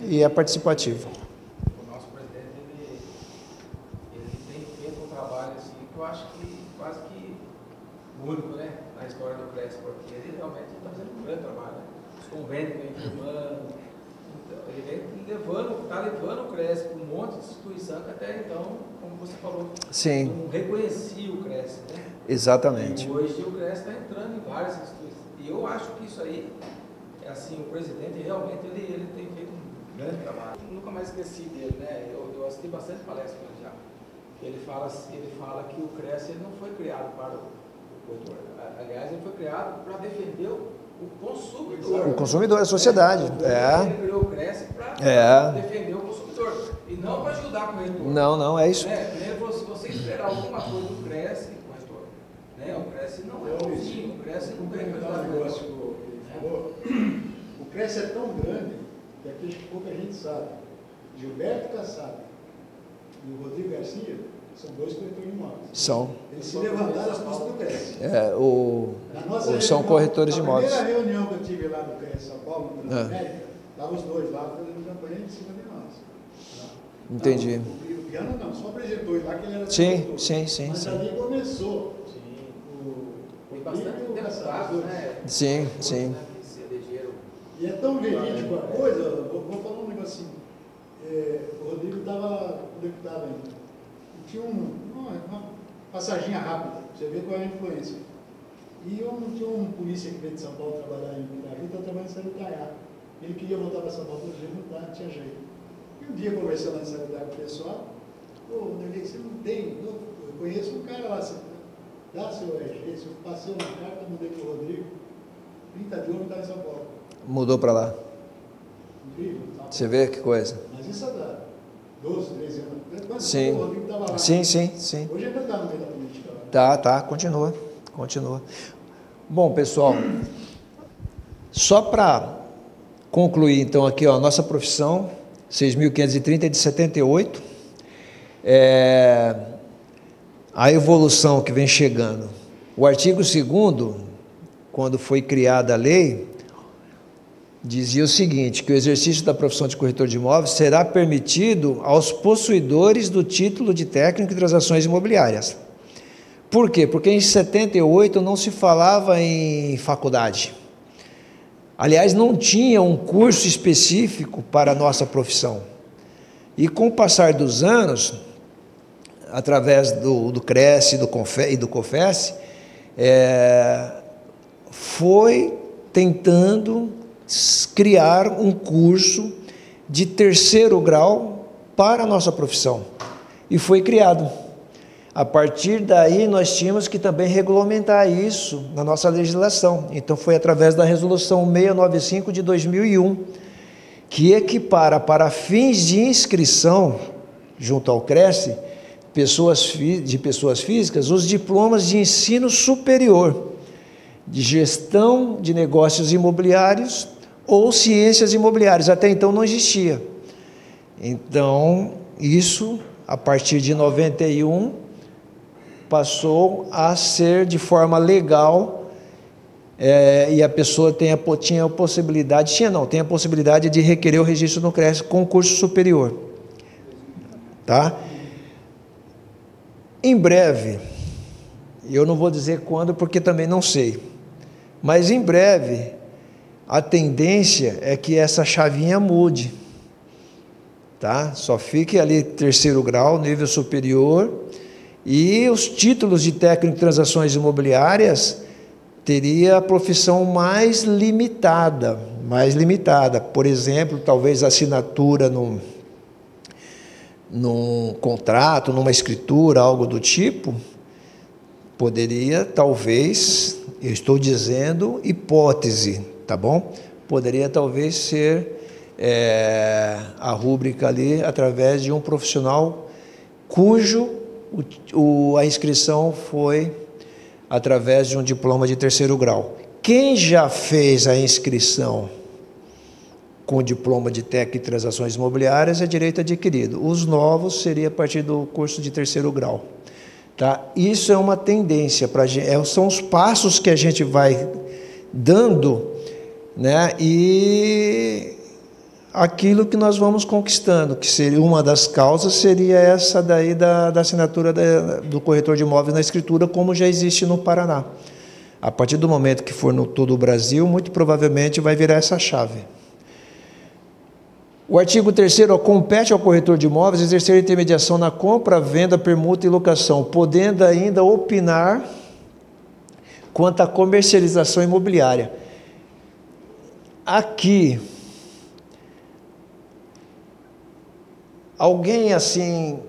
e é participativo. O nosso presidente, ele, ele tem feito um trabalho assim, que eu acho que quase que único, né, na história do CRES, porque ele realmente está fazendo um grande trabalho, né? Os convênios vem firmando, então, ele vem levando, está levando o CRES para um monte de instituição que até então, como você falou, Sim. não reconhecia o CRES, né? Exatamente. E hoje o CRES está entrando em várias instituições. E eu acho que isso aí, é assim, o presidente realmente ele, ele tem grande trabalho. Eu nunca mais esqueci dele, né? Eu, eu assisti bastante palestras com ele já. Ele fala, ele fala que o CRES ele não foi criado para o corretor. Aliás, ele foi criado para defender o consumidor. O consumidor, a sociedade. É. Ele criou o CRES para É. defender o consumidor. E não para ajudar o corretor. Não, não, é isso. É, né, você, você esperar alguma coisa do Cresce, corretor, né? O Cresce não é o vizinho, o Cresce não tem complementar um negócio que ele falou, o Cresce é tão grande que aqui acho que sabe. Gilberto Kassab e o Rodrigo Garcia são dois corretores de imóveis. São. Eles se levantaram as costas do Cresce. É, o, Na o- são reunião- corretores de imóveis. primeira reunião que eu tive lá no Cresce São Paulo, no É. Transamérica, estavam os dois lá fazendo campanha em cima de nós. tá? Entendi. Não, o, o piano não, só apresentou ele lá que ele era Sim, corretor. sim, sim, Mas sim. ali começou. Sim. O, Tem o bastante Rodrigo o deputados, Kassab, né? Sim, sim. né. E é tão verídico a coisa, eu vou, vou falar negocinho. É, o Rodrigo estava deputado ainda. E tinha um, uma, uma passaginha rápida, você ver qual é a influência. E eu, tinha um polícia que veio de São Paulo trabalhar em Piraí, estava trabalhando em Sarutaiá. Ele queria voltar para São Paulo, mas não tá, não tinha jeito. E um dia, conversando em Sarutaiá com o pessoal, pô, Nerlei, você não tem, eu, eu conheço um cara lá, você dá seu RG, se eu passei uma carta, mandei para o Rodrigo, 30 de ouro está em São Paulo. Mudou para lá. Você vê que coisa. Mas isso é da 12, 13 anos. Sim. Sim, sim, sim. Hoje ainda está no meio da política. Tá, tá, continua, continua. Bom, pessoal, só para concluir então aqui, ó, a nossa profissão, 6.530 é de 78, é, a evolução que vem chegando. O artigo 2 quando foi criada a lei, dizia o seguinte, que o exercício da profissão de corretor de imóveis será permitido aos possuidores do título de técnico em transações imobiliárias. Por quê? Porque em 78 não se falava em faculdade. Aliás, não tinha um curso específico para a nossa profissão. E com o passar dos anos, através do, do Cresce do Confe, e do COFES, é, foi tentando criar um curso de terceiro grau para a nossa profissão. E foi criado. A partir daí, nós tínhamos que também regulamentar isso na nossa legislação. Então, foi através da Resolução 695 de 2001, que equipara para fins de inscrição, junto ao Cresce, pessoas, de pessoas físicas, os diplomas de ensino superior, de gestão de negócios imobiliários ou ciências imobiliárias. Até então não existia. Então, isso, a partir de 91, passou a ser de forma legal é, e a pessoa tem a, tinha a possibilidade, tinha não, tem a possibilidade de requerer o registro no CRES com curso superior. Tá? Em breve, eu não vou dizer quando porque também não sei, mas em breve a tendência é que essa chavinha mude. Tá? Só fique ali terceiro grau, nível superior, e os títulos de técnico em transações imobiliárias teria a profissão mais limitada, mais limitada. Por exemplo, talvez assinatura num, num contrato, numa escritura, algo do tipo, poderia talvez, eu estou dizendo hipótese, tá bom? Poderia talvez ser é, a rúbrica ali através de um profissional cujo o, o, a inscrição foi através de um diploma de terceiro grau. Quem já fez a inscrição com diploma de técnico em transações imobiliárias é direito adquirido. Os novos seria a partir do curso de terceiro grau. Tá? Isso é uma tendência para é, são os passos que a gente vai dando, né? E aquilo que nós vamos conquistando, que seria uma das causas seria essa daí da, da assinatura da, do corretor de imóveis na escritura, como já existe no Paraná. A partir do momento que for no todo o Brasil, muito provavelmente vai virar essa chave. O artigo 3 compete ao corretor de imóveis exercer intermediação na compra, venda, permuta e locação, podendo ainda opinar quanto à comercialização imobiliária. Aqui, alguém assim,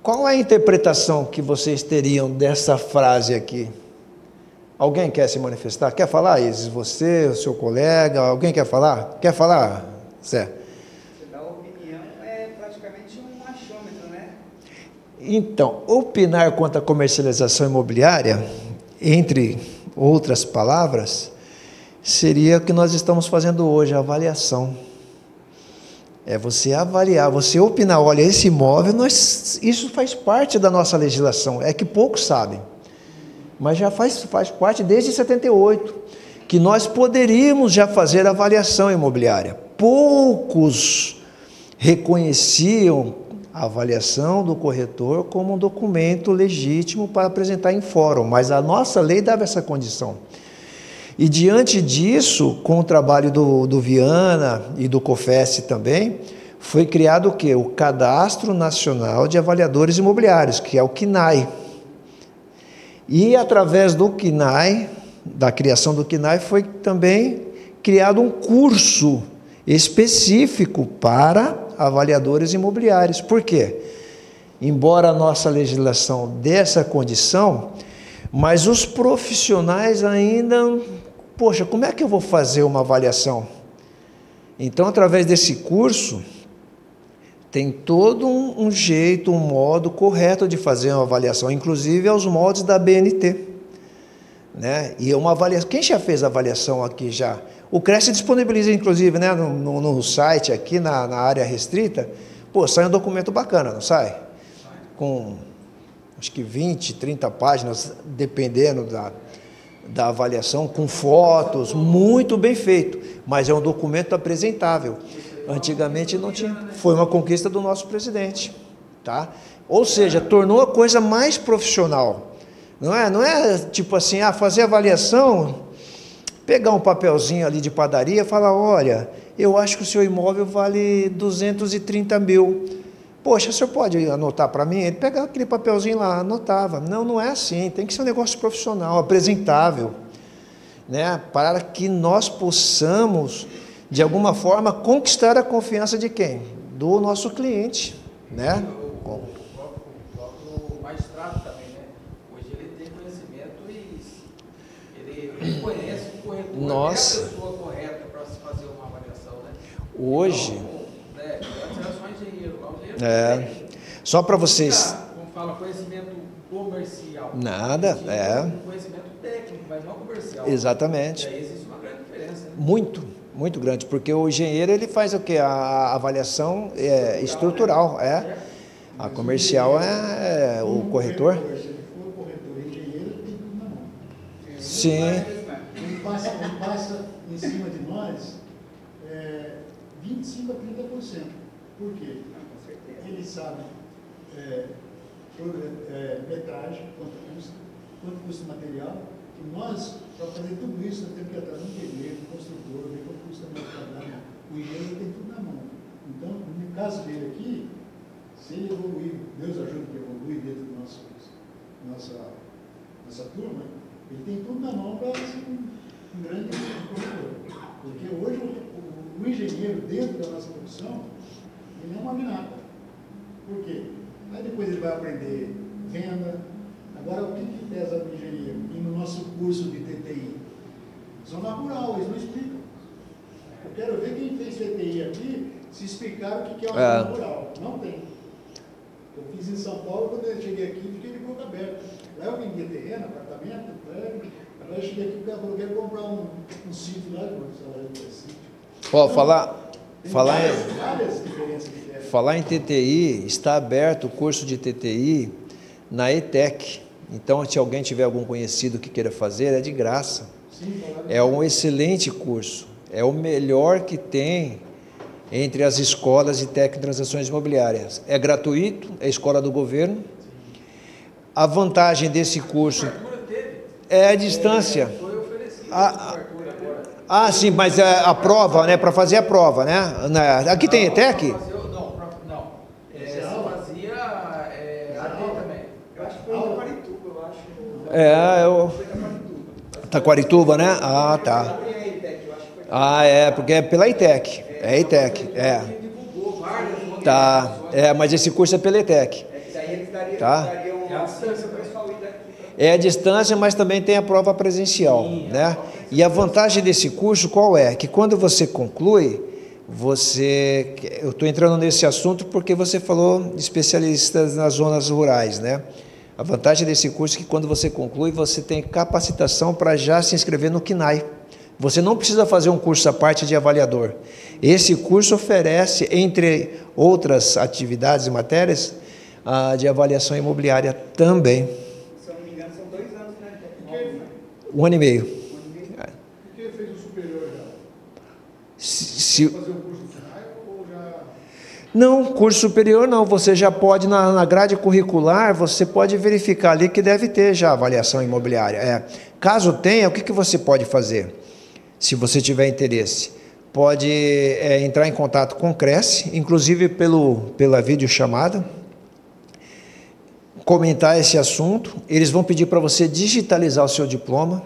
qual é a interpretação que vocês teriam dessa frase aqui? Alguém quer se manifestar? Quer falar, Isis? Você, o seu colega, alguém quer falar? Quer falar, Zé? Então, opinar quanto à comercialização imobiliária, entre outras palavras, seria o que nós estamos fazendo hoje, a avaliação. É você avaliar, você opinar, olha, esse imóvel, nós, isso faz parte da nossa legislação, é que poucos sabem, mas já faz, faz parte desde 78, que nós poderíamos já fazer avaliação imobiliária. Poucos reconheciam a avaliação do corretor como um documento legítimo para apresentar em fórum, mas a nossa lei dava essa condição. E diante disso, com o trabalho do, do Viana e do COFES também, foi criado o que? O Cadastro Nacional de Avaliadores Imobiliários, que é o CNAI. E através do CNAI, da criação do CNAI, foi também criado um curso específico para avaliadores imobiliários. Por quê? Embora a nossa legislação dê essa condição, mas os profissionais ainda, poxa, como é que eu vou fazer uma avaliação? Então, através desse curso, tem todo um, um jeito, um modo correto de fazer uma avaliação, inclusive aos moldes da BNT. Né? E uma avaliação. Quem já fez avaliação aqui já? O Cresce disponibiliza, inclusive, né, no, no, no site, aqui na, na, área restrita, pô, sai um documento bacana, não sai? Com acho que 20, 30 páginas, dependendo da, da avaliação, com fotos, muito bem feito, mas é um documento apresentável. Antigamente não tinha. Foi uma conquista do nosso presidente, tá? Ou seja, tornou a coisa mais profissional. Não é, não é tipo assim, ah, fazer avaliação pegar um papelzinho ali de padaria e falar: olha, eu acho que o seu imóvel vale 230 mil. Poxa, o senhor pode anotar para mim? Ele pegava aquele papelzinho lá, anotava. Não, não é assim. Tem que ser um negócio profissional, apresentável, né? Para que nós possamos, de alguma forma, conquistar a confiança de quem? Do nosso cliente, né? Nós. É a pessoa correta para se fazer uma avaliação, né? Hoje. Então, né, só engenheiro, engenheiro é. Só para vocês. Como fala, conhecimento comercial. Nada, é. Conhecimento técnico, mas não comercial. Exatamente. E aí existe uma grande diferença. Né? Muito, muito grande, porque o engenheiro ele faz o que? A avaliação é, estrutural, é. A comercial é, é o corretor. Se for corretor engenheiro, tem tudo na mão. Sim passa, ele passa em cima de nós é, 25% a 30%. Por quê? Sabe é, é, metragem, quanto custa, quanto custa o material, e nós, para fazer tudo isso, nós temos que atrás um pedreiro, um construtor, ver quanto custa o material. O engenheiro tem tudo na mão. Então, no caso dele aqui, se ele evoluir, Deus ajuda que evoluir dentro da nossa, nossa, nossa turma, ele tem tudo na mão para um grande corretor. Porque hoje o, o, o, engenheiro, dentro da nossa profissão, ele é uma minata. Por quê? Aí depois ele vai aprender venda. Agora, o que, que pesa no engenheiro? E no nosso curso de TTI? Zona rural, eles não explicam. Eu quero ver quem fez TTI aqui se explicar o que é uma é. zona rural. Não tem. Eu fiz em São Paulo, quando eu cheguei aqui, fiquei de boca aberta. lá eu vendia terreno, apartamento, prédio, agora eu cheguei aqui e quero comprar um, um sítio lá, de sítio. Ó, então, falar, falar, várias, várias falar em TTI, está aberto o curso de TTI na ETEC. Então, se alguém tiver algum conhecido que queira fazer, é de graça. É um excelente curso. É o melhor que tem entre as escolas de técnico de transações imobiliárias. É gratuito, é escola do governo. A vantagem desse curso é a distância. A, ah, sim, mas é a prova, né? Para fazer a prova, né? Aqui tem ETEC? É, eu. Taquarituba, né? Ah, tá. Ah, é, porque é pela ITEC. É ITEC, é. Tá, é, mas esse curso é pela ITEC. Tá? É a distância, mas também tem a prova presencial, né? E a vantagem desse curso qual é? Que quando você conclui, você, eu estou entrando nesse assunto porque você falou especialistas nas zonas rurais, né? A vantagem desse curso é que quando você conclui, você tem capacitação para já se inscrever no KINAI. Você não precisa fazer um curso à parte de avaliador. Esse curso oferece, entre outras atividades e matérias, a de avaliação imobiliária também. Se eu não me engano, são dois anos, né? Um ano e meio. Por que fez o superior já? Se, fazer um não, curso superior não. Você já pode, na, na grade curricular, você pode verificar ali que deve ter já avaliação imobiliária. É. Caso tenha, o que, que você pode fazer? Se você tiver interesse, pode é, entrar em contato com o Cresce, inclusive pelo, pela videochamada, comentar esse assunto. Eles vão pedir para você digitalizar o seu diploma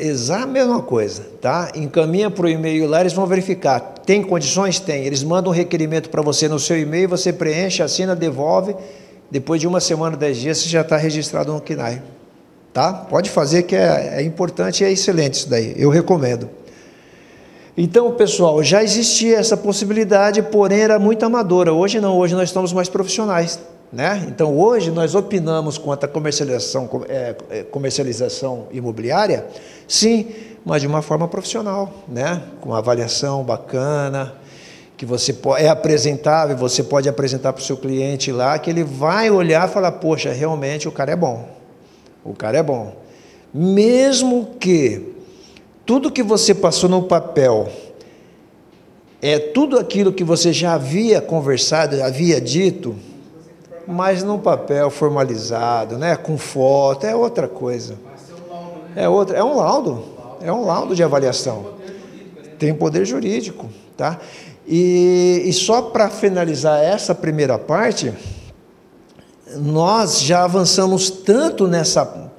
Exata mesma coisa, tá? Encaminha para o e-mail lá, eles vão verificar. Tem condições? Tem. Eles mandam um requerimento para você no seu e-mail, você preenche, assina, devolve. Depois de uma semana, dez dias, você já está registrado no KINAI. Tá? Pode fazer que é, é importante e é excelente isso daí. Eu recomendo. Então, pessoal, já existia essa possibilidade, porém era muito amadora. Hoje não, hoje nós estamos mais profissionais. Né? Então, hoje nós opinamos quanto à comercialização, é, é, comercialização imobiliária, sim, mas de uma forma profissional, né? com uma avaliação bacana, que você é apresentável, você pode apresentar para o seu cliente lá, que ele vai olhar e falar: Poxa, realmente o cara é bom. O cara é bom. Mesmo que tudo que você passou no papel é tudo aquilo que você já havia conversado, havia dito mas no papel formalizado, né, com foto, é outra coisa. É outra, é um laudo, é um laudo de avaliação. Tem poder jurídico, tá? E, e só para finalizar essa primeira parte, nós já avançamos tanto nessa,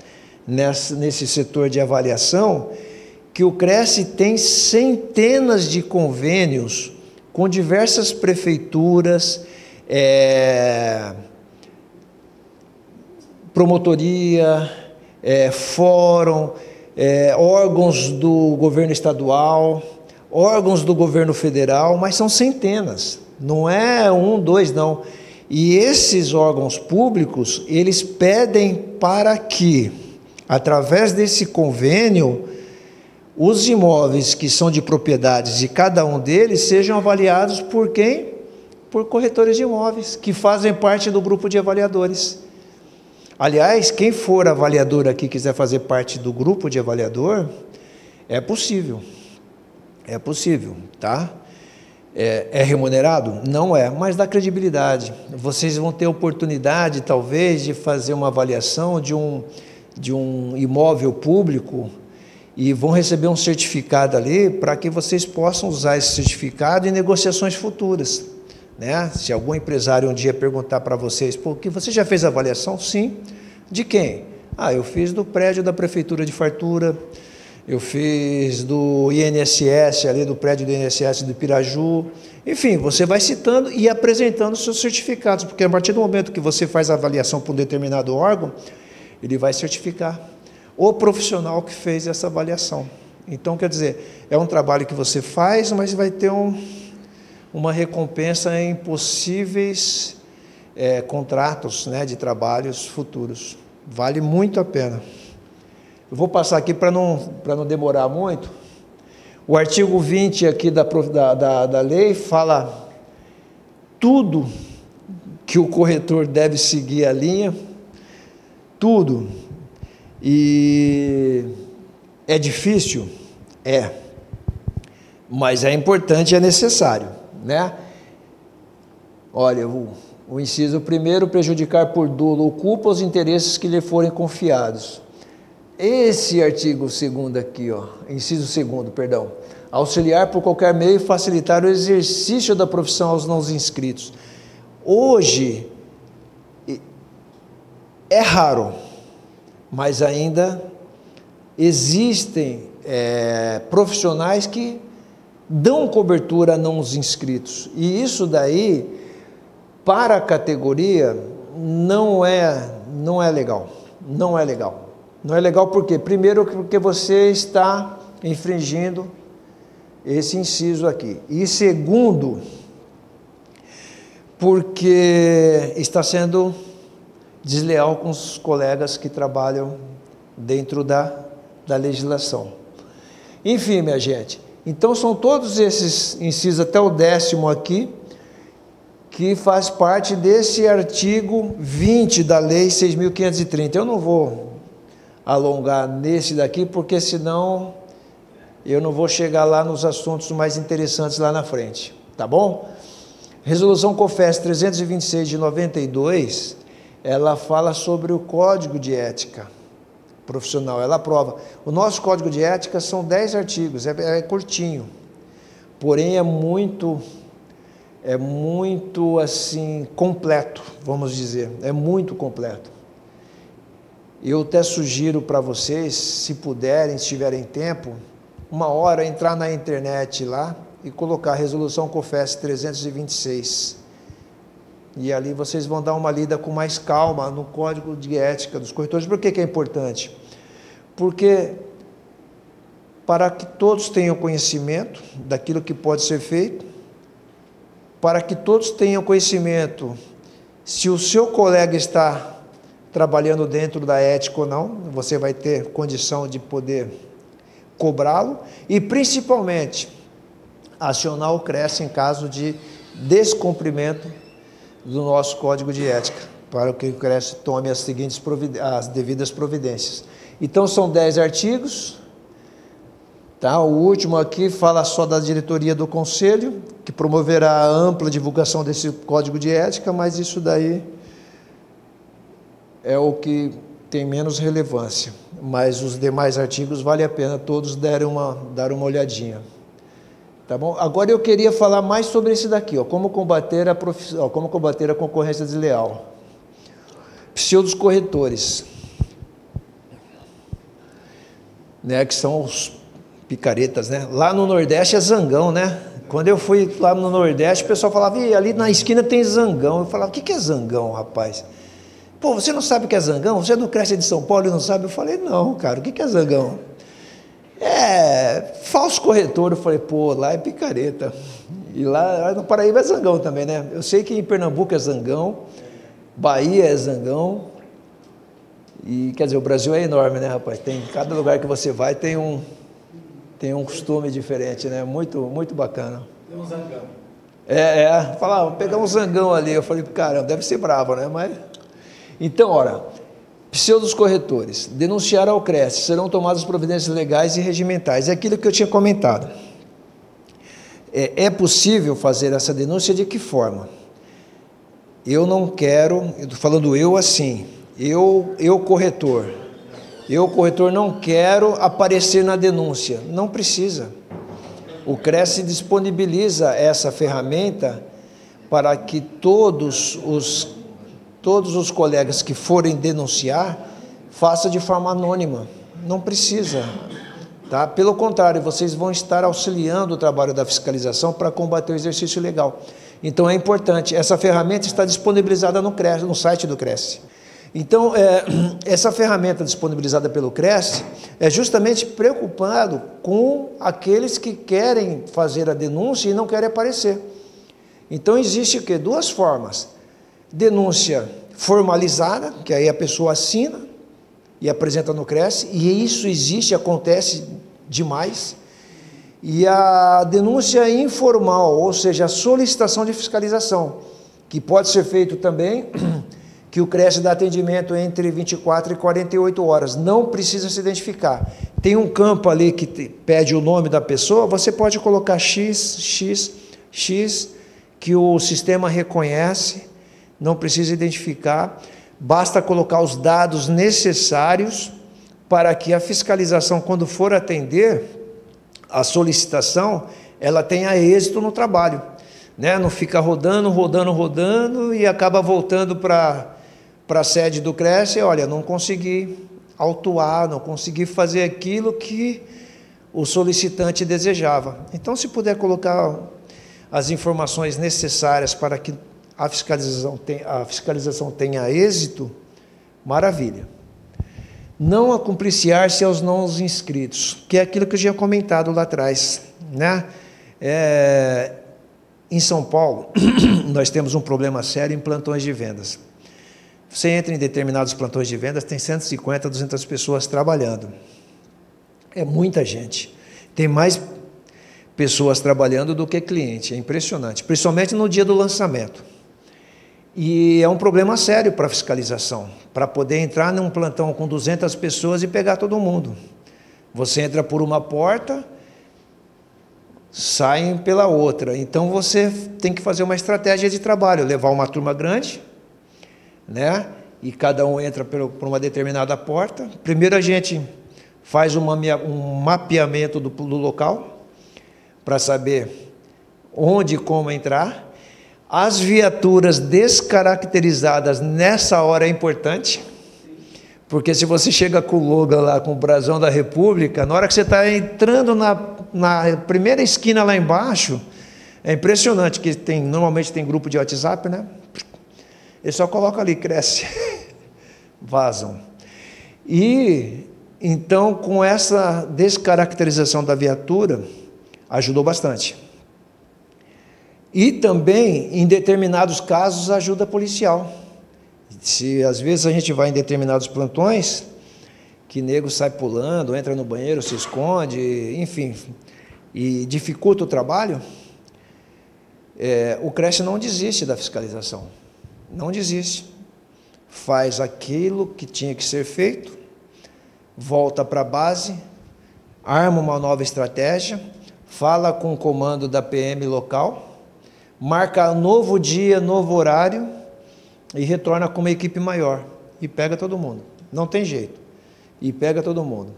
nessa, nesse setor de avaliação que o Cresce tem centenas de convênios com diversas prefeituras, é, promotoria, é, fórum, é, órgãos do governo estadual, órgãos do governo federal, mas são centenas, não é um, dois, não. E esses órgãos públicos, eles pedem para que, através desse convênio, os imóveis que são de propriedades de cada um deles sejam avaliados por quem? Por corretores de imóveis, que fazem parte do grupo de avaliadores. Aliás, quem for avaliador aqui quiser fazer parte do grupo de avaliador, é possível. É possível, tá? É, é, remunerado? Não é, mas dá credibilidade. Vocês vão ter oportunidade, talvez, de fazer uma avaliação de um, de um imóvel público e vão receber um certificado ali para que vocês possam usar esse certificado em negociações futuras. Né? Se algum empresário um dia perguntar para vocês, pô, você já fez avaliação? Sim. De quem? Ah, eu fiz do prédio da prefeitura de Fartura, eu fiz do INSS, ali do prédio do INSS do Piraju. Enfim, você vai citando e apresentando seus certificados, porque a partir do momento que você faz a avaliação para um determinado órgão, ele vai certificar o profissional que fez essa avaliação. Então, quer dizer, é um trabalho que você faz, mas vai ter um, uma recompensa em possíveis é, contratos né, de trabalhos futuros. Vale muito a pena. Eu vou passar aqui para não, não demorar muito. O artigo 20 aqui da, da, da lei fala tudo que o corretor deve seguir a linha, tudo. E é difícil? É. Mas é importante e é necessário, né? Olha, o, o inciso primeiro, prejudicar por dolo ou culpa os interesses que lhe forem confiados. Esse artigo segundo aqui, ó, inciso segundo, perdão, auxiliar por qualquer meio facilitar o exercício da profissão aos não inscritos. Hoje é raro, mas ainda existem é, profissionais que dão cobertura a não inscritos. E isso daí, para a categoria, não é, não é legal. Não é legal. Não é legal por quê? Primeiro, porque você está infringindo esse inciso aqui. E segundo, porque está sendo desleal com os colegas que trabalham dentro da, da legislação. Enfim, minha gente, então são todos esses incisos, até o décimo aqui, que faz parte desse artigo 20 da Lei 6.530. Eu não vou alongar nesse daqui, porque senão eu não vou chegar lá nos assuntos mais interessantes lá na frente, tá bom? Resolução COFES 326 de 92, ela fala sobre o código de ética profissional, ela aprova. O nosso código de ética são 10 artigos, é, é curtinho, porém é muito é muito assim completo, vamos dizer, é muito completo. Eu até sugiro para vocês, se puderem, se tiverem tempo, uma hora entrar na internet lá e colocar resolução COFES 326. E ali vocês vão dar uma lida com mais calma no código de ética dos corretores. Por que, que é importante? Porque para que todos tenham conhecimento daquilo que pode ser feito, para que todos tenham conhecimento se o seu colega está trabalhando dentro da ética ou não, você vai ter condição de poder cobrá-lo e principalmente acionar o CRES em caso de descumprimento do nosso código de ética, para que o CRES tome as seguintes as devidas providências. Então são dez artigos, Tá? O último aqui fala só da diretoria do conselho, que promoverá a ampla divulgação desse código de ética, mas isso daí é o que tem menos relevância, mas os demais artigos vale a pena todos darem uma, dar uma olhadinha. Tá bom? Agora eu queria falar mais sobre esse daqui, ó, como combater a ó, como combater a concorrência desleal. Pseudos corretores, né, que são os picaretas, né? Lá no Nordeste é zangão, né? Quando eu fui lá no Nordeste, o pessoal falava, ali na esquina tem zangão. Eu falava, o que é zangão, rapaz? Pô, você não sabe o que é zangão? Você não cresce de São Paulo e não sabe? Eu falei, não, cara, o que é zangão? É, falso corretor. Eu falei, pô, lá é picareta. E lá no Paraíba é zangão também, né? Eu sei que em Pernambuco é zangão, Bahia é zangão. E quer dizer, o Brasil é enorme, né, rapaz? Tem cada lugar que você vai tem um tem um costume diferente, né? Muito muito bacana. Tem um zangão. É, é. Falar, pegar um zangão ali. Eu falei, caramba, deve ser bravo, né? Mas então, ora, pseudos corretores, denunciar ao CRES, serão tomadas providências legais e regimentais. É aquilo que eu tinha comentado. É, é possível fazer essa denúncia de que forma? Eu não quero, eu falando eu assim, eu, eu corretor, eu corretor não quero aparecer na denúncia. Não precisa. O CRES disponibiliza essa ferramenta para que todos os todos os colegas que forem denunciar, faça de forma anônima. Não precisa. Tá? Pelo contrário, vocês vão estar auxiliando o trabalho da fiscalização para combater o exercício legal. Então é importante, essa ferramenta está disponibilizada no, CRES, no site do Cresce. Então, é, essa ferramenta disponibilizada pelo Cresce é justamente preocupado com aqueles que querem fazer a denúncia e não querem aparecer. Então, existe o quê? Duas formas denúncia formalizada, que aí a pessoa assina e apresenta no Cresce, e isso existe, acontece demais. E a denúncia informal, ou seja, a solicitação de fiscalização, que pode ser feito também, que o Cresce dá atendimento entre 24 e 48 horas, não precisa se identificar. Tem um campo ali que pede o nome da pessoa, você pode colocar X, X, X, que o sistema reconhece não precisa identificar, basta colocar os dados necessários para que a fiscalização, quando for atender a solicitação, ela tenha êxito no trabalho. Né? Não fica rodando, rodando, rodando e acaba voltando para a sede do Cresce, olha, não consegui autuar, não consegui fazer aquilo que o solicitante desejava. Então, se puder colocar as informações necessárias para que a fiscalização, tem, a fiscalização tenha êxito, maravilha. Não acumpliciar-se aos não inscritos, que é aquilo que eu tinha comentado lá atrás. Né? É, em São Paulo, nós temos um problema sério em plantões de vendas. Você entra em determinados plantões de vendas, tem 150, 200 pessoas trabalhando. É muita gente. Tem mais pessoas trabalhando do que cliente. É impressionante, principalmente no dia do lançamento. E é um problema sério para a fiscalização, para poder entrar num plantão com 200 pessoas e pegar todo mundo. Você entra por uma porta, saem pela outra. Então você tem que fazer uma estratégia de trabalho, levar uma turma grande, né? E cada um entra por uma determinada porta. Primeiro a gente faz uma, um mapeamento do, do local para saber onde e como entrar. As viaturas descaracterizadas nessa hora é importante, porque se você chega com o logo lá, com o brasão da República, na hora que você está entrando na, na primeira esquina lá embaixo, é impressionante que tem, normalmente tem grupo de WhatsApp, né? Ele só coloca ali, cresce, vazam. E então, com essa descaracterização da viatura, ajudou bastante. E também, em determinados casos, ajuda policial. Se às vezes a gente vai em determinados plantões, que nego sai pulando, entra no banheiro, se esconde, enfim, e dificulta o trabalho, é, o creche não desiste da fiscalização. Não desiste. Faz aquilo que tinha que ser feito, volta para a base, arma uma nova estratégia, fala com o comando da PM local marca novo dia, novo horário e retorna com uma equipe maior e pega todo mundo. Não tem jeito. E pega todo mundo.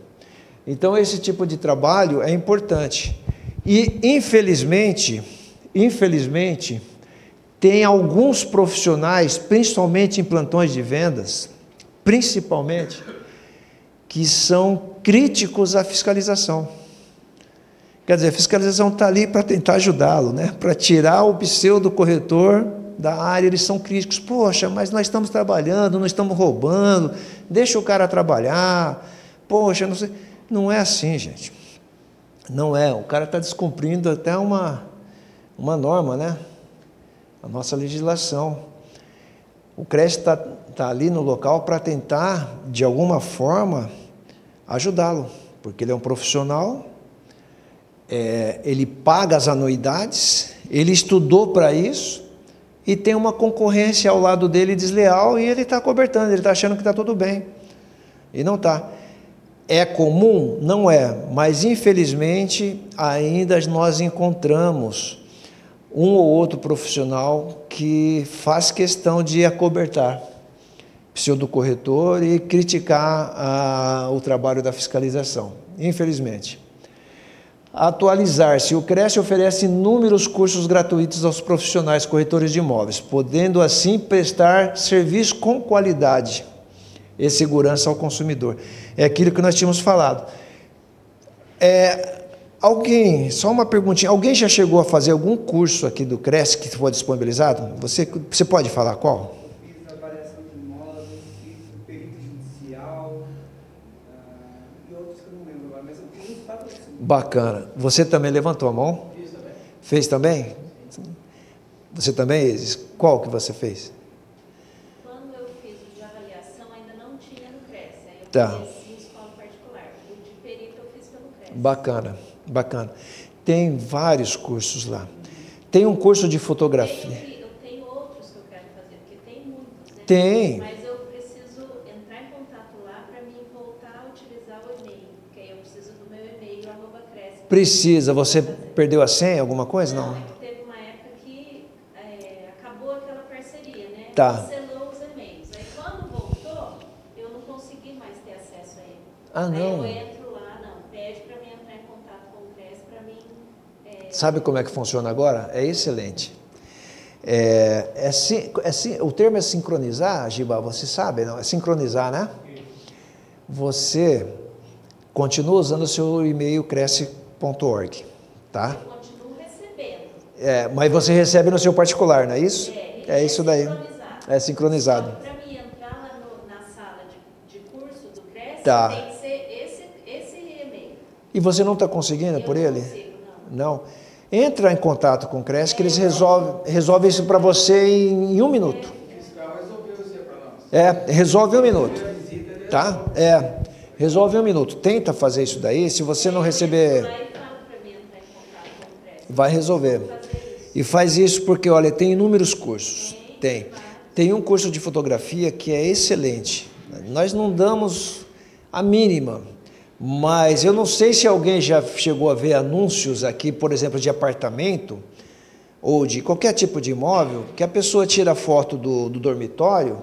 Então esse tipo de trabalho é importante. E infelizmente, infelizmente, tem alguns profissionais, principalmente em plantões de vendas, principalmente, que são críticos à fiscalização. Quer dizer, a fiscalização está ali para tentar ajudá-lo, né? para tirar o pseudo corretor da área, eles são críticos. Poxa, mas nós estamos trabalhando, não estamos roubando, deixa o cara trabalhar. Poxa, não sei. Não é assim, gente. Não é. O cara está descumprindo até uma, uma norma, né? A nossa legislação. O CRES está tá ali no local para tentar, de alguma forma, ajudá-lo, porque ele é um profissional é, ele paga as anuidades, ele estudou para isso e tem uma concorrência ao lado dele desleal e ele está cobertando, ele está achando que está tudo bem. E não está. É comum? Não é, mas infelizmente ainda nós encontramos um ou outro profissional que faz questão de acobertar pseudo-corretor e criticar a, o trabalho da fiscalização, infelizmente atualizar-se. O Cresce oferece inúmeros cursos gratuitos aos profissionais corretores de imóveis, podendo assim prestar serviço com qualidade e segurança ao consumidor. É aquilo que nós tínhamos falado. É, Alguém, só uma perguntinha, alguém já chegou a fazer algum curso aqui do Cresce que foi disponibilizado? Você, você pode falar qual? Bacana. Você também levantou a mão? Fiz Também. Fez também? Você também, Isis? Qual que você fez? Quando eu fiz o de avaliação, ainda não tinha no CRES. Aí eu tá. fiz em escola particular. O de perito eu fiz pelo CRES. Bacana bacana. Tem vários cursos lá. Tem um curso de fotografia. que- Eu tenho outros que eu quero fazer, porque tem muitos, né? Tem. Mas eu preciso entrar em contato lá para mim voltar a utilizar o e-mail, porque aí eu preciso do meu e-mail, arroba cresce. Precisa. Você perdeu a senha, alguma coisa? Não. é que teve uma época que é, acabou aquela parceria, né? Tá. Cancelou os e-mails. Aí quando voltou, eu não consegui mais ter acesso a ele. Ah, Aí não. eu entro lá, não, pede para mim entrar em contato com o CRES para mim. é, Sabe como é que funciona agora? É excelente. É, é, é o termo é sincronizar, Giba, você sabe, não? É sincronizar, né? Você continua usando o seu e-mail cresce.org, tá? eu continuo recebendo. É, mas você recebe no seu particular, não é isso? É, É isso daí. É sincronizado. Para mim entrar lá no- na sala de, de curso do CRES, Tá. tem que ser esse, esse e-mail. E você não está conseguindo Eu por não ele? consigo, não. Não. Entra em contato com o Cresce que eles resolvem, resolvem isso para você em, em um minuto. É, resolve um minuto. Tá? É. Resolve um minuto. Tenta fazer isso daí. Se você não receber, vai resolver. E faz isso porque, olha, tem inúmeros cursos. Tem. Tem um curso de fotografia que é excelente. Nós não damos a mínima, mas eu não sei se alguém já chegou a ver anúncios aqui, por exemplo, de apartamento ou de qualquer tipo de imóvel, que a pessoa tira foto do, do dormitório,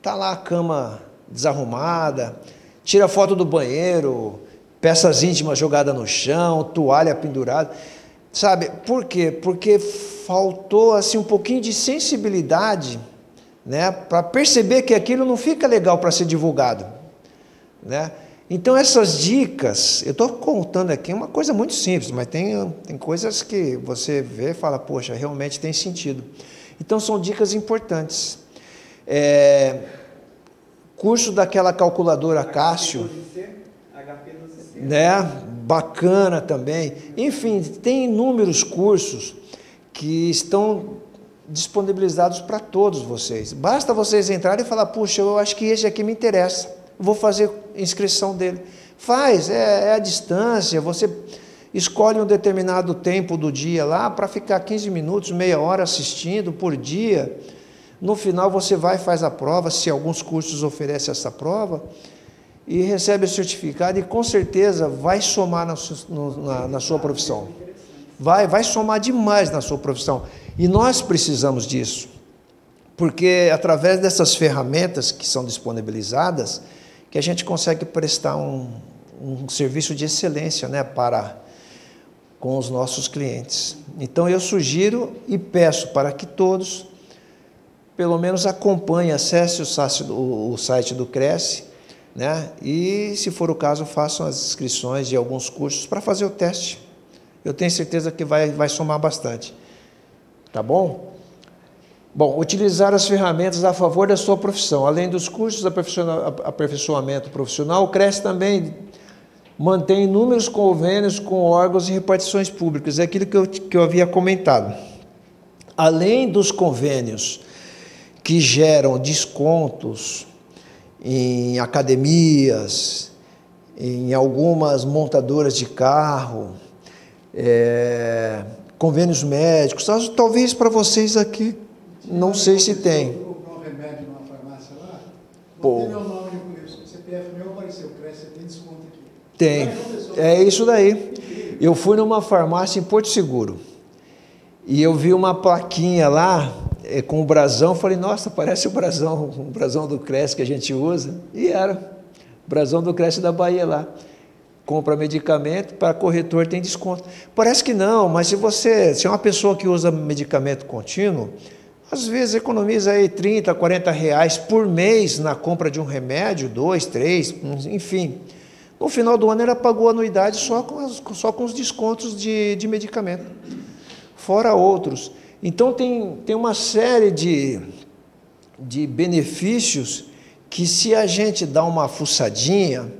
tá lá a cama desarrumada, tira foto do banheiro, peças íntimas jogadas no chão, toalha pendurada. Sabe, por quê? Porque faltou assim um pouquinho de sensibilidade, né, para perceber que aquilo não fica legal para ser divulgado, né? Então essas dicas, eu estou contando aqui uma coisa muito simples, mas tem, tem coisas que você vê e fala, poxa, realmente tem sentido. Então são dicas importantes. É, curso daquela calculadora Cássio, HP12C. né? Bacana também. Enfim, tem inúmeros cursos que estão disponibilizados para todos vocês. Basta vocês entrarem e falar: puxa, eu acho que esse aqui me interessa, vou fazer inscrição dele. Faz, é, é a distância, você escolhe um determinado tempo do dia lá para ficar 15 minutos, meia hora assistindo por dia. No final você vai e faz a prova, se alguns cursos oferecem essa prova, e recebe o certificado e com certeza vai somar na, na- na sua profissão. Vai, vai somar demais na sua profissão. E nós precisamos disso. Porque através dessas ferramentas que são disponibilizadas, que a gente consegue prestar um, um serviço de excelência né, para com os nossos clientes. Então eu sugiro e peço para que todos, pelo menos acompanhem, acesse o site do, Cresce, né? E, se for o caso, façam as inscrições de alguns cursos para fazer o teste. Eu tenho certeza que vai, vai somar bastante. Tá bom? Bom, utilizar as ferramentas a favor da sua profissão. Além dos cursos de aperfeiçoa- aperfeiçoamento profissional, o CRES também mantém inúmeros convênios com órgãos e repartições públicas. É aquilo que eu, que eu havia comentado. Além dos convênios que geram descontos em academias, em algumas montadoras de carro, é, convênios médicos, tal- talvez para vocês aqui, não sei se tem. Um remédio numa farmácia lá, Pô. meu nome no CPF meu apareceu, cresce, tem desconto aqui. Tem. É isso daí. Eu fui numa farmácia em Porto Seguro e eu vi uma plaquinha lá eh, com o brasão. Falei, nossa, parece o brasão, o brasão do Cresce que a gente usa. E era. O brasão do Cresce da Bahia lá. Compra medicamento, para corretor tem desconto. Parece que não, mas se você, se é uma pessoa que usa medicamento contínuo, às vezes economiza aí 30, 40 reais por mês na compra de um remédio, dois, três, enfim. No final do ano ela pagou anuidade só com, as- só com os descontos de, de medicamento, fora outros. Então tem, tem uma série de, de benefícios que se a gente dá uma fuçadinha,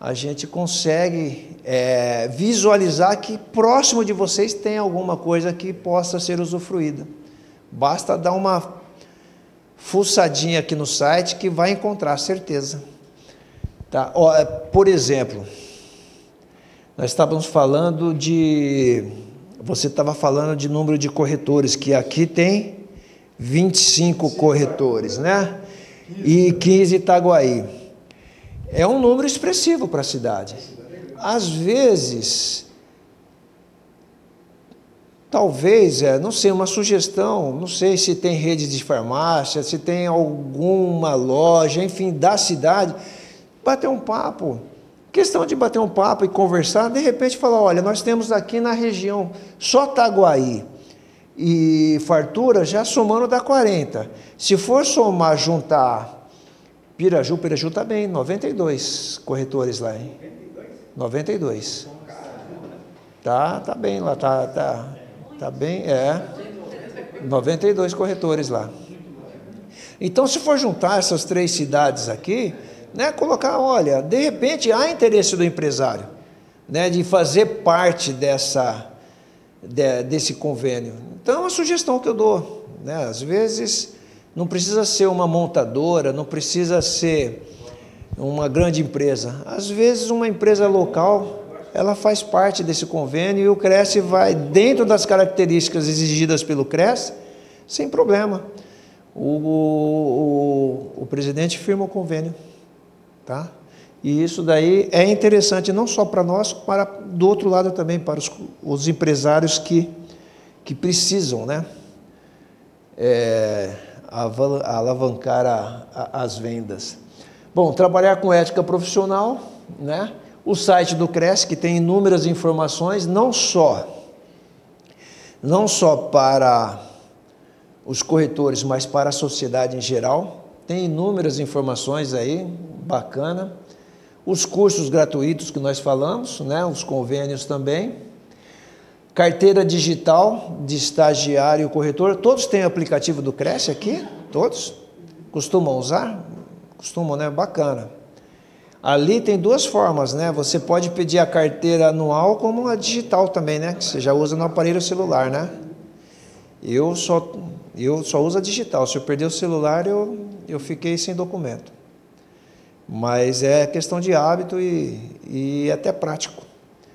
a gente consegue é, visualizar que próximo de vocês tem alguma coisa que possa ser usufruída. Basta dar uma fuçadinha aqui no site que vai encontrar certeza. Tá? É, por exemplo, nós estávamos falando de. Você estava falando de número de corretores, que aqui tem 25 corretores, né? E 15 Itaguaí. É um número expressivo para a cidade. Às vezes, talvez, é, não sei, uma sugestão, não sei se tem rede de farmácia, se tem alguma loja, enfim, da cidade, bater um papo. Questão de bater um papo e conversar, de repente falar, olha, nós temos aqui na região só Taguaí e fartura já somando dá 40. Se for somar, juntar Piraju, Piraju está bem, 92 corretores lá, hein? 92. Tá, tá bem lá, tá, tá, tá bem, é. 92 corretores lá. Então, se for juntar essas três cidades aqui, né, colocar, olha, de repente há interesse do empresário, né, de fazer parte dessa, de, desse convênio. Então, é uma sugestão que eu dou. Né, às vezes, não precisa ser uma montadora, não precisa ser uma grande empresa. Às vezes, uma empresa local, ela faz parte desse convênio e o Cresce vai dentro das características exigidas pelo Cresce, sem problema. O, o, o presidente firma o convênio. Tá? E isso daí é interessante não só para nós, para do outro lado também, para os, os empresários que, que precisam né? É, alavancar a, a, as vendas. Bom, trabalhar com ética profissional, né? O site do Cresce, que tem inúmeras informações, não só, não só para os corretores, mas para a sociedade em geral. Tem inúmeras informações aí, bacana. Os cursos gratuitos que nós falamos, né? os convênios também. Carteira digital de estagiário corretor. Todos têm aplicativo do Cresce aqui? Todos? Costumam usar? Costumam, né? Bacana. Ali tem duas formas, né? Você pode pedir a carteira anual como a digital também, né? Que você já usa no aparelho celular, né? Eu só, eu só uso a digital. Se eu perder o celular, eu, eu fiquei sem documento. Mas é questão de hábito e, e até prático.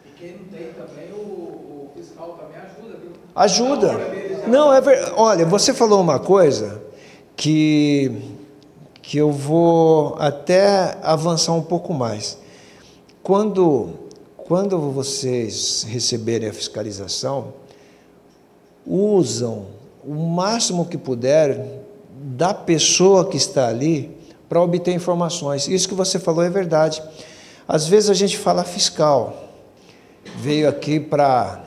E quem não tem também, o, o fiscal também ajuda, viu? Ajuda. Não, é ver... Olha, você falou uma coisa que, que eu vou até avançar um pouco mais. Quando, quando vocês receberem a fiscalização, usam o máximo que puder da pessoa que está ali para obter informações. Isso que você falou é verdade. Às vezes a gente fala fiscal, veio aqui para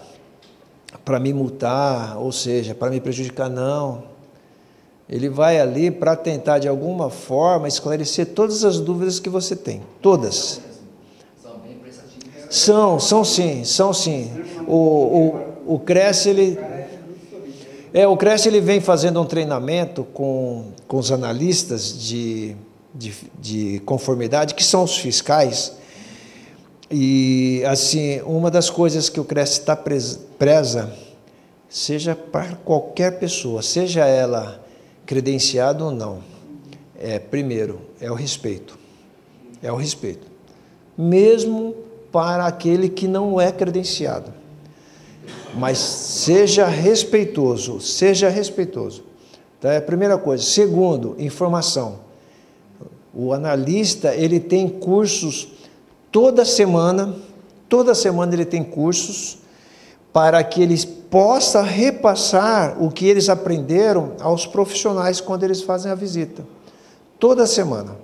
para me multar, ou seja, para me prejudicar, não. Ele vai ali para tentar de alguma forma esclarecer todas as dúvidas que você tem, todas. São, são sim, são sim. O, o, o Cresce, ele, é, o Cresce ele vem fazendo um treinamento com, com os analistas de de, de conformidade, que são os fiscais. E, assim, uma das coisas que o Cresce está preza, seja para qualquer pessoa, seja ela credenciada ou não, é, primeiro, é o respeito. É o respeito. Mesmo para aquele que não é credenciado. Mas seja respeitoso, seja respeitoso. Então, é a primeira coisa. Segundo, informação. O analista, ele tem cursos toda semana, toda semana ele tem cursos para que eles possa repassar o que eles aprenderam aos profissionais quando eles fazem a visita. Toda semana.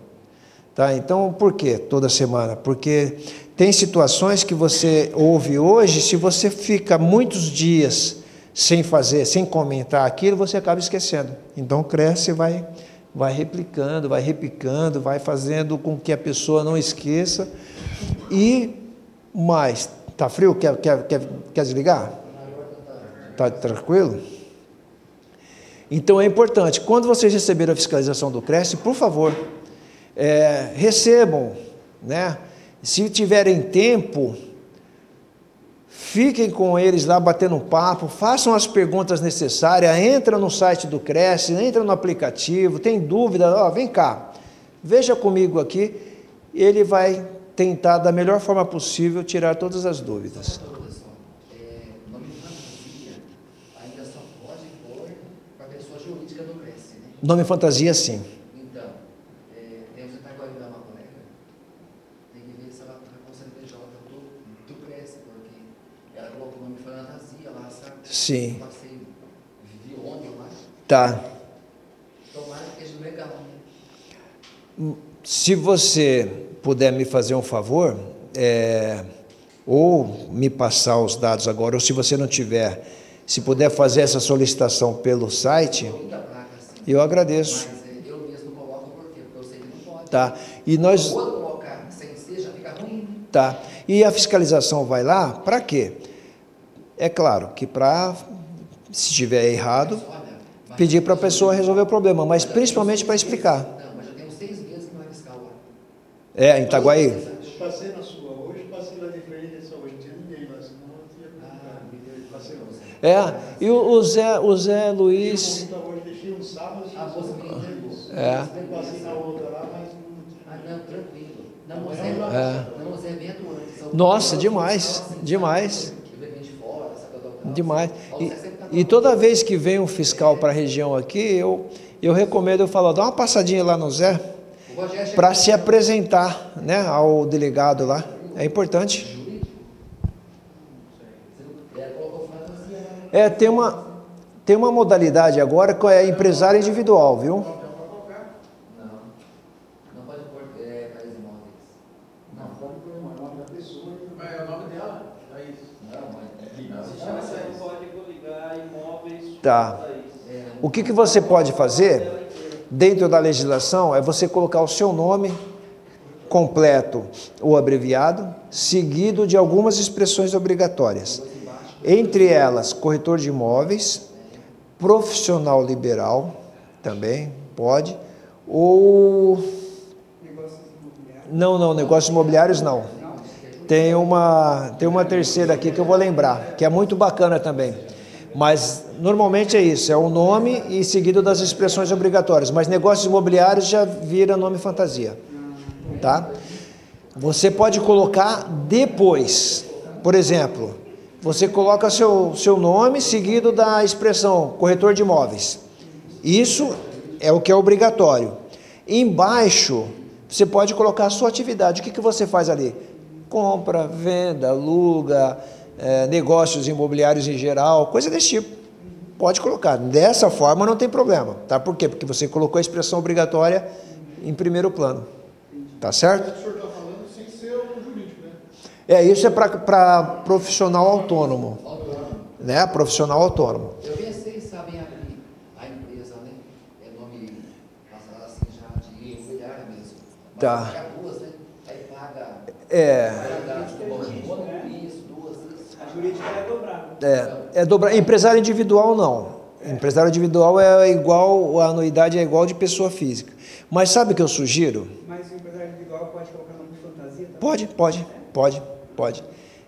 Tá? Então, por que toda semana? Porque tem situações que você ouve hoje, se você fica muitos dias sem fazer, sem comentar aquilo, você acaba esquecendo. Então, cresce e vai vai replicando, vai replicando, vai fazendo com que a pessoa não esqueça. E mais, tá frio? Quer, quer, quer, quer desligar? Tá tranquilo? Então é importante, quando vocês receberem a fiscalização do Cresce, por favor, é, recebam, né? Se tiverem tempo, Fiquem com eles lá batendo um papo, façam as perguntas necessárias, entra no site do Cresce, entra no aplicativo, tem dúvida, ó, vem cá, veja comigo aqui ele vai tentar da melhor forma possível tirar todas as dúvidas. Nome fantasia, sim. Então, é, você está guardando uma colega, tem que ver se ela está com CNPJ do, do Cresce, porque ela colocou o nome fantasia lá, sabe? Sim. Eu passei, ontem lá. Tá. Tomara que seja legal, né? Se você puder me fazer um favor, é, ou me passar os dados agora, ou se você não tiver, se puder fazer essa solicitação pelo site. Eu agradeço. Mas eu mesmo coloco? Porque não pode. Tá. E nós. Colocar sem fica ruim. Tá. E a fiscalização vai lá para quê? É claro que para, se estiver errado, pedir para a pessoa resolver o problema, mas principalmente para explicar. Não, mas já tem uns seis meses que não é fiscal lá. É, em Itaguaí? Passei na sua hoje, passei lá de frente, hoje não tinha ninguém lá, senão eu tinha. Ah, passei lá. É, e o, Zé, o Zé Luiz. Hoje deixei um sábado, a moça me É. Passei na outra lá, mas Ah, não, tranquilo. É, É. antes. Nossa, demais, demais. Demais. E, e toda vez que vem um fiscal para a região aqui, eu, eu recomendo, eu falo, dá uma passadinha lá no Zé, para se apresentar né, ao delegado lá. É importante. É, tem uma, tem uma modalidade agora que é empresário individual, viu? Tá. O que, que você pode fazer dentro da legislação é você colocar o seu nome completo ou abreviado, seguido de algumas expressões obrigatórias. Entre elas, corretor de imóveis, profissional liberal, também pode, ou. Não, não, negócios imobiliários não. Tem uma, tem uma terceira aqui que eu vou lembrar, que é muito bacana também. Mas normalmente é isso, é o nome e seguido das expressões obrigatórias. Mas negócios imobiliários já vira nome fantasia. Tá? Você pode colocar depois. Por exemplo, você coloca seu, seu nome seguido da expressão corretor de imóveis. Isso é o que é obrigatório. Embaixo, você pode colocar a sua atividade. O que, que você faz ali? Compra, venda, aluga, é, negócios imobiliários em geral, coisa desse tipo. Pode colocar. Dessa forma não tem problema. Tá? Por quê? Porque você colocou a expressão obrigatória em primeiro plano. Tá certo? O senhor está falando sem ser o jurídico, né? É, isso é para profissional autônomo. Né? Profissional autônomo. Eu pensei, sabem, abrir a empresa, né? É nome, passar assim já de imobiliária mesmo. Mas Tá. paga duas, né? Aí paga. É. paga bom, isso, duas, isso. A jurídica é dobrada. É, é dobra... Empresário individual não. Empresário individual é igual, a anuidade é igual de pessoa física. Mas sabe o que eu sugiro? Mas o empresário individual pode colocar nome de fantasia também? Pode, pode, pode, pode.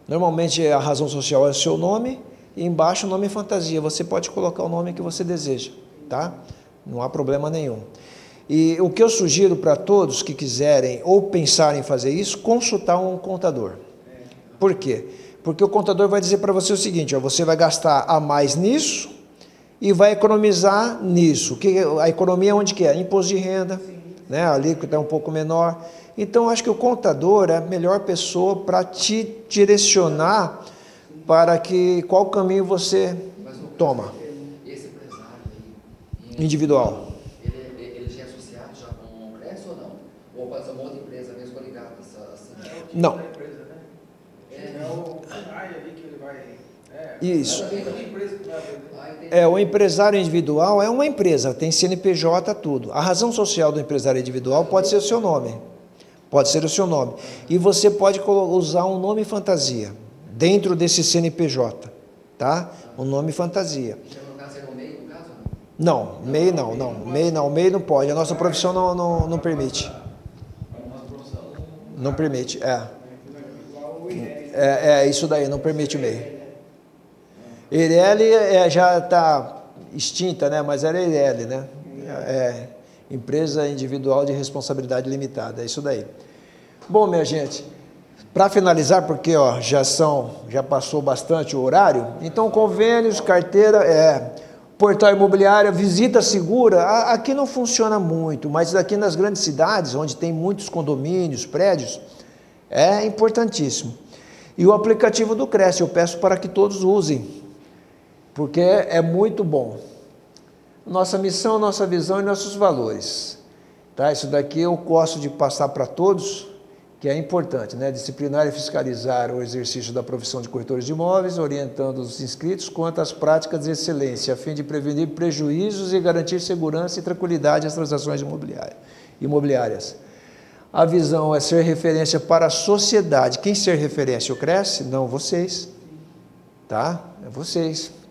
Normalmente a razão social é o seu nome e embaixo o nome fantasia. Você pode colocar o nome que você deseja, tá? Não há problema nenhum. E o que eu sugiro para todos que quiserem ou pensarem em fazer isso, consultar um contador. Por quê? Porque o contador vai dizer para você o seguinte: ó, você vai gastar a mais nisso e vai economizar nisso. Que a economia onde que é? Imposto de renda, né? A alíquota é um pouco menor. Então acho que o contador é a melhor pessoa para te direcionar para que qual caminho você toma. Esse empresário aí, Individual. ele, já é associado já com o Cresce ou não? Ou pode ser uma outra empresa mesmo ligada assim? Não né? É o Funai ali que ele vai. É, Isso. É uma empresa que vai abrir. Ah, entendi. É, o empresário individual é uma empresa, tem CNPJ, tudo. A razão social do empresário individual pode ser o seu nome. Pode ser o seu nome. E você pode usar um nome fantasia dentro desse CNPJ, tá? Um nome fantasia. Não, MEI não, não. MEI não, MEI não pode. A nossa profissão não, não, não permite. Não permite, é. É, é isso daí, não permite o MEI. Eireli é, já está extinta, né? Mas era Eireli, né? É, empresa individual de responsabilidade limitada, é isso daí. Bom, minha gente, para finalizar, porque ó, já são, já passou bastante o horário, então convênios, carteira, é, portal imobiliário, visita segura, aqui não funciona muito, mas aqui nas grandes cidades, onde tem muitos condomínios, prédios, é importantíssimo. E o aplicativo do Cresce, eu peço para que todos usem, porque é muito bom. Nossa missão, nossa visão e nossos valores. Tá? Isso daqui eu gosto de passar para todos, que é importante, né? disciplinar e fiscalizar o exercício da profissão de corretores de imóveis, orientando os inscritos quanto às práticas de excelência, a fim de prevenir prejuízos e garantir segurança e tranquilidade às transações imobiliárias. A visão é ser referência para a sociedade. Quem ser referência? O Cresce? Não, vocês. Tá? É vocês.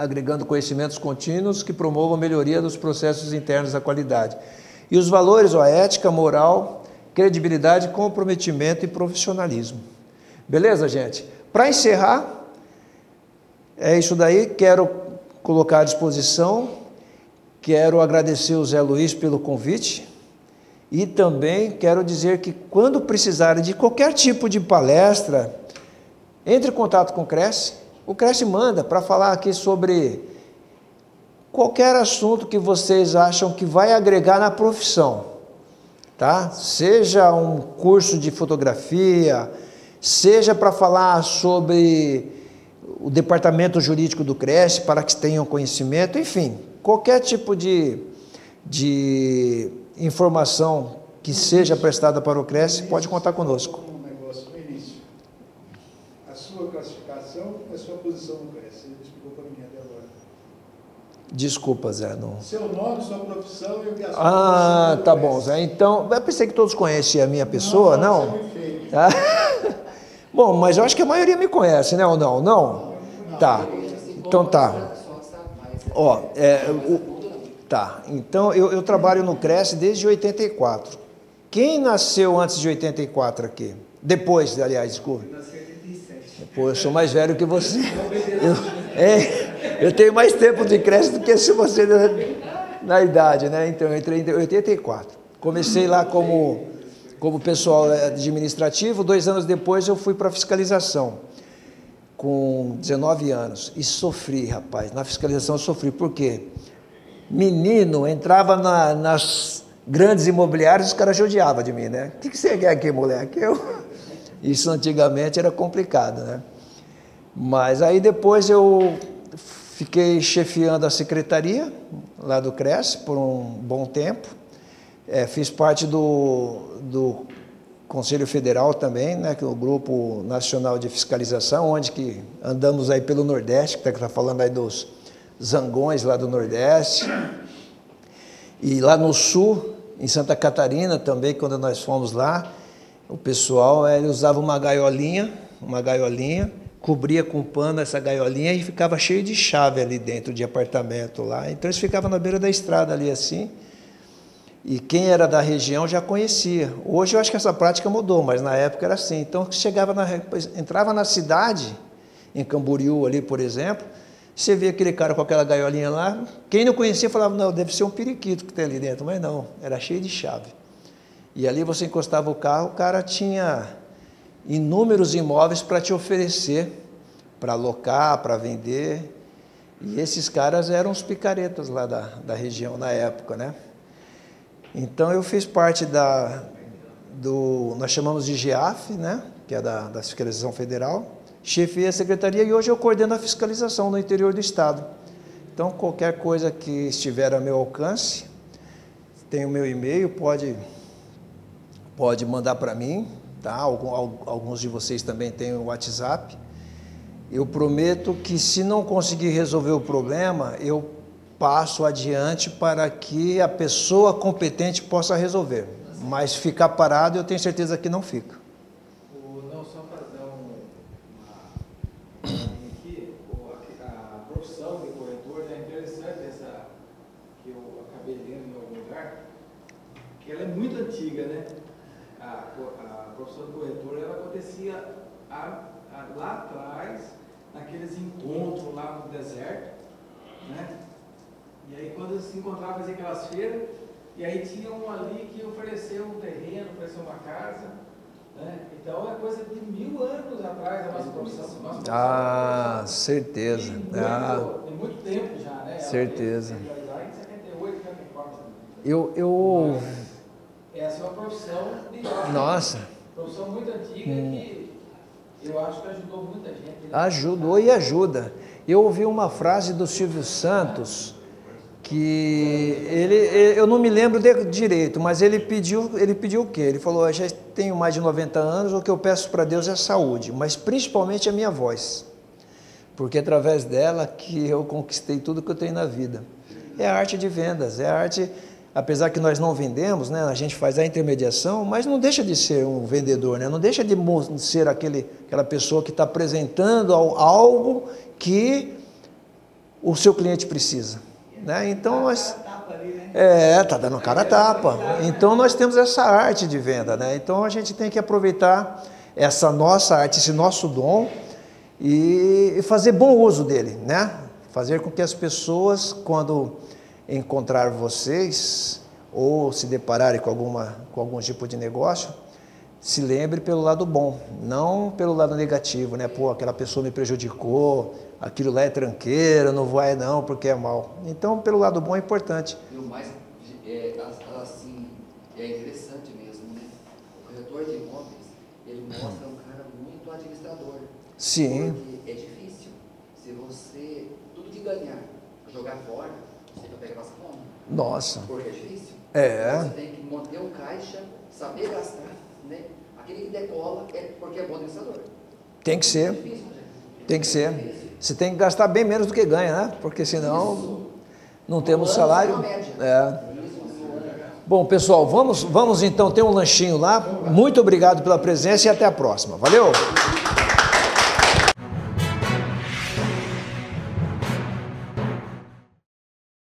Agregando conhecimentos contínuos que promovam a melhoria dos processos internos da qualidade. E os valores, a ética, moral, credibilidade, comprometimento e profissionalismo. Beleza, gente? Para encerrar, é isso daí. Quero colocar à disposição, quero agradecer o Zé Luiz pelo convite e também quero dizer que quando precisarem de qualquer tipo de palestra, entre em contato com o Cresce. O Cresce manda para falar aqui sobre qualquer assunto que vocês acham que vai agregar na profissão tá? Seja um curso de fotografia, seja para falar sobre o departamento jurídico do Cresce, para que tenham conhecimento, enfim, qualquer tipo de, de informação que seja prestada para o Cresce, pode contar conosco. Um negócio no início. A sua classificação, a sua posição no Cresce. Você explicou para mim até agora. Desculpa, Zé. Não... Seu nome, sua profissão e o que a sua Ah, tá bom, Zé. Então, eu pensei que todos conheciam a minha pessoa, não? não? Ah, bom, mas eu acho que a maioria me conhece, né? Ou não? Não? Tá. Então tá. Ó, é, o, tá. Então eu, eu trabalho no Cresce desde 84. Quem nasceu antes de 84 aqui? Depois, aliás, desculpa. Pô, eu sou mais velho que você. Eu, é, eu tenho mais tempo de creche do que se você na, na idade, né? Então, eu entrei em 84. Comecei lá como, como pessoal administrativo, dois anos depois eu fui para fiscalização, com 19 anos. E sofri, rapaz. Na fiscalização eu sofri. Por quê? Menino entrava na, nas grandes imobiliárias, os caras judiavam de mim, né? O que, que você quer aqui, moleque? Eu isso antigamente era complicado, né? Mas aí depois eu fiquei chefiando a secretaria lá do Cresce por um bom tempo. É, fiz parte do, do Conselho Federal também, né, que é o Grupo Nacional de Fiscalização, onde que andamos aí pelo Nordeste, que está falando aí dos zangões lá do Nordeste. E lá no Sul, em Santa Catarina também, quando nós fomos lá, o pessoal ele usava uma gaiolinha, uma gaiolinha, cobria com pano essa gaiolinha e ficava cheio de chave ali dentro de apartamento lá. Então eles ficavam na beira da estrada ali assim. E quem era da região já conhecia. Hoje eu acho que essa prática mudou, mas na época era assim. Então chegava na, entrava na cidade, em Camboriú ali, por exemplo, você via aquele cara com aquela gaiolinha lá, quem não conhecia falava, não, deve ser um periquito que tem ali dentro, mas não, era cheio de chave. E ali você encostava o carro, o cara tinha inúmeros imóveis para te oferecer, para alocar, para vender. E esses caras eram os picaretas lá da, da região na época, né? Então eu fiz parte da do nós chamamos de GEAF, né? Que é da, da fiscalização federal. Chefiei a secretaria e hoje eu coordeno a fiscalização no interior do estado. Então qualquer coisa que estiver a meu alcance, tem o meu e-mail, pode pode mandar para mim, tá? Alguns de vocês também têm o WhatsApp. Eu prometo que se não conseguir resolver o problema, eu passo adiante para que a pessoa competente possa resolver. Mas ficar parado, eu tenho certeza que não fica. ela é muito antiga, né? A, a profissão de corretor ela acontecia a, a, lá atrás, naqueles encontros lá no deserto, né? E aí quando se encontrava, fazia aquelas feiras, e aí tinha um ali que ofereceu um terreno, ofereceu uma casa, Então é coisa de mil anos atrás a nossa profissão. Nossa profissão Ah, certeza. Tem muito, Ah, tem muito tempo já, né? Ela Certeza. veio legalizar em 78, 74. eu, eu. Profissão de Nossa, profissão muito antiga que eu acho que ajudou muita gente. né? ajudou e ajuda. Eu ouvi uma frase do Silvio Santos que ele, eu não me lembro de- direito, mas ele pediu, ele pediu o quê? Ele falou: "Eu já tenho mais de 90 anos, o que eu peço para Deus é saúde, mas principalmente a minha voz, porque é através dela que eu conquistei tudo que eu tenho na vida. É a arte de vendas, é a arte, apesar que nós não vendemos, né? A gente faz a intermediação, mas não deixa de ser um vendedor, né? Não deixa de ser aquele, aquela pessoa que está apresentando al- algo que o seu cliente precisa. Né? Então nós. Tapa ali, né? É, tá dando cara a tapa. Então nós temos essa arte de venda, né? Então a gente tem que aproveitar essa nossa arte, esse nosso dom e e fazer bom uso dele, né? Fazer com que as pessoas, quando encontrar vocês ou se depararem com, alguma, com algum tipo de negócio, se lembre pelo lado bom, não pelo lado negativo, né? Pô, aquela pessoa me prejudicou, aquilo lá é tranqueira, não vai não, porque é mal. Então, pelo lado bom é importante. E o mais, é, assim, é interessante mesmo, né? O corretor de imóveis, ele mostra um cara muito administrador. Sim. Porque é difícil. Se você, tudo que ganhar, jogar fora, Nossa. Porque é difícil. É. Você tem que manter um caixa, saber gastar, né? Aquele que decola é porque é bom administrador. Tem que É ser, difícil, gente. tem que ser. Você tem que gastar bem menos do que ganha, né? Porque senão não temos salário. É. Bom, pessoal, vamos, vamos então ter um lanchinho lá. Muito obrigado pela presença e até a próxima. Valeu!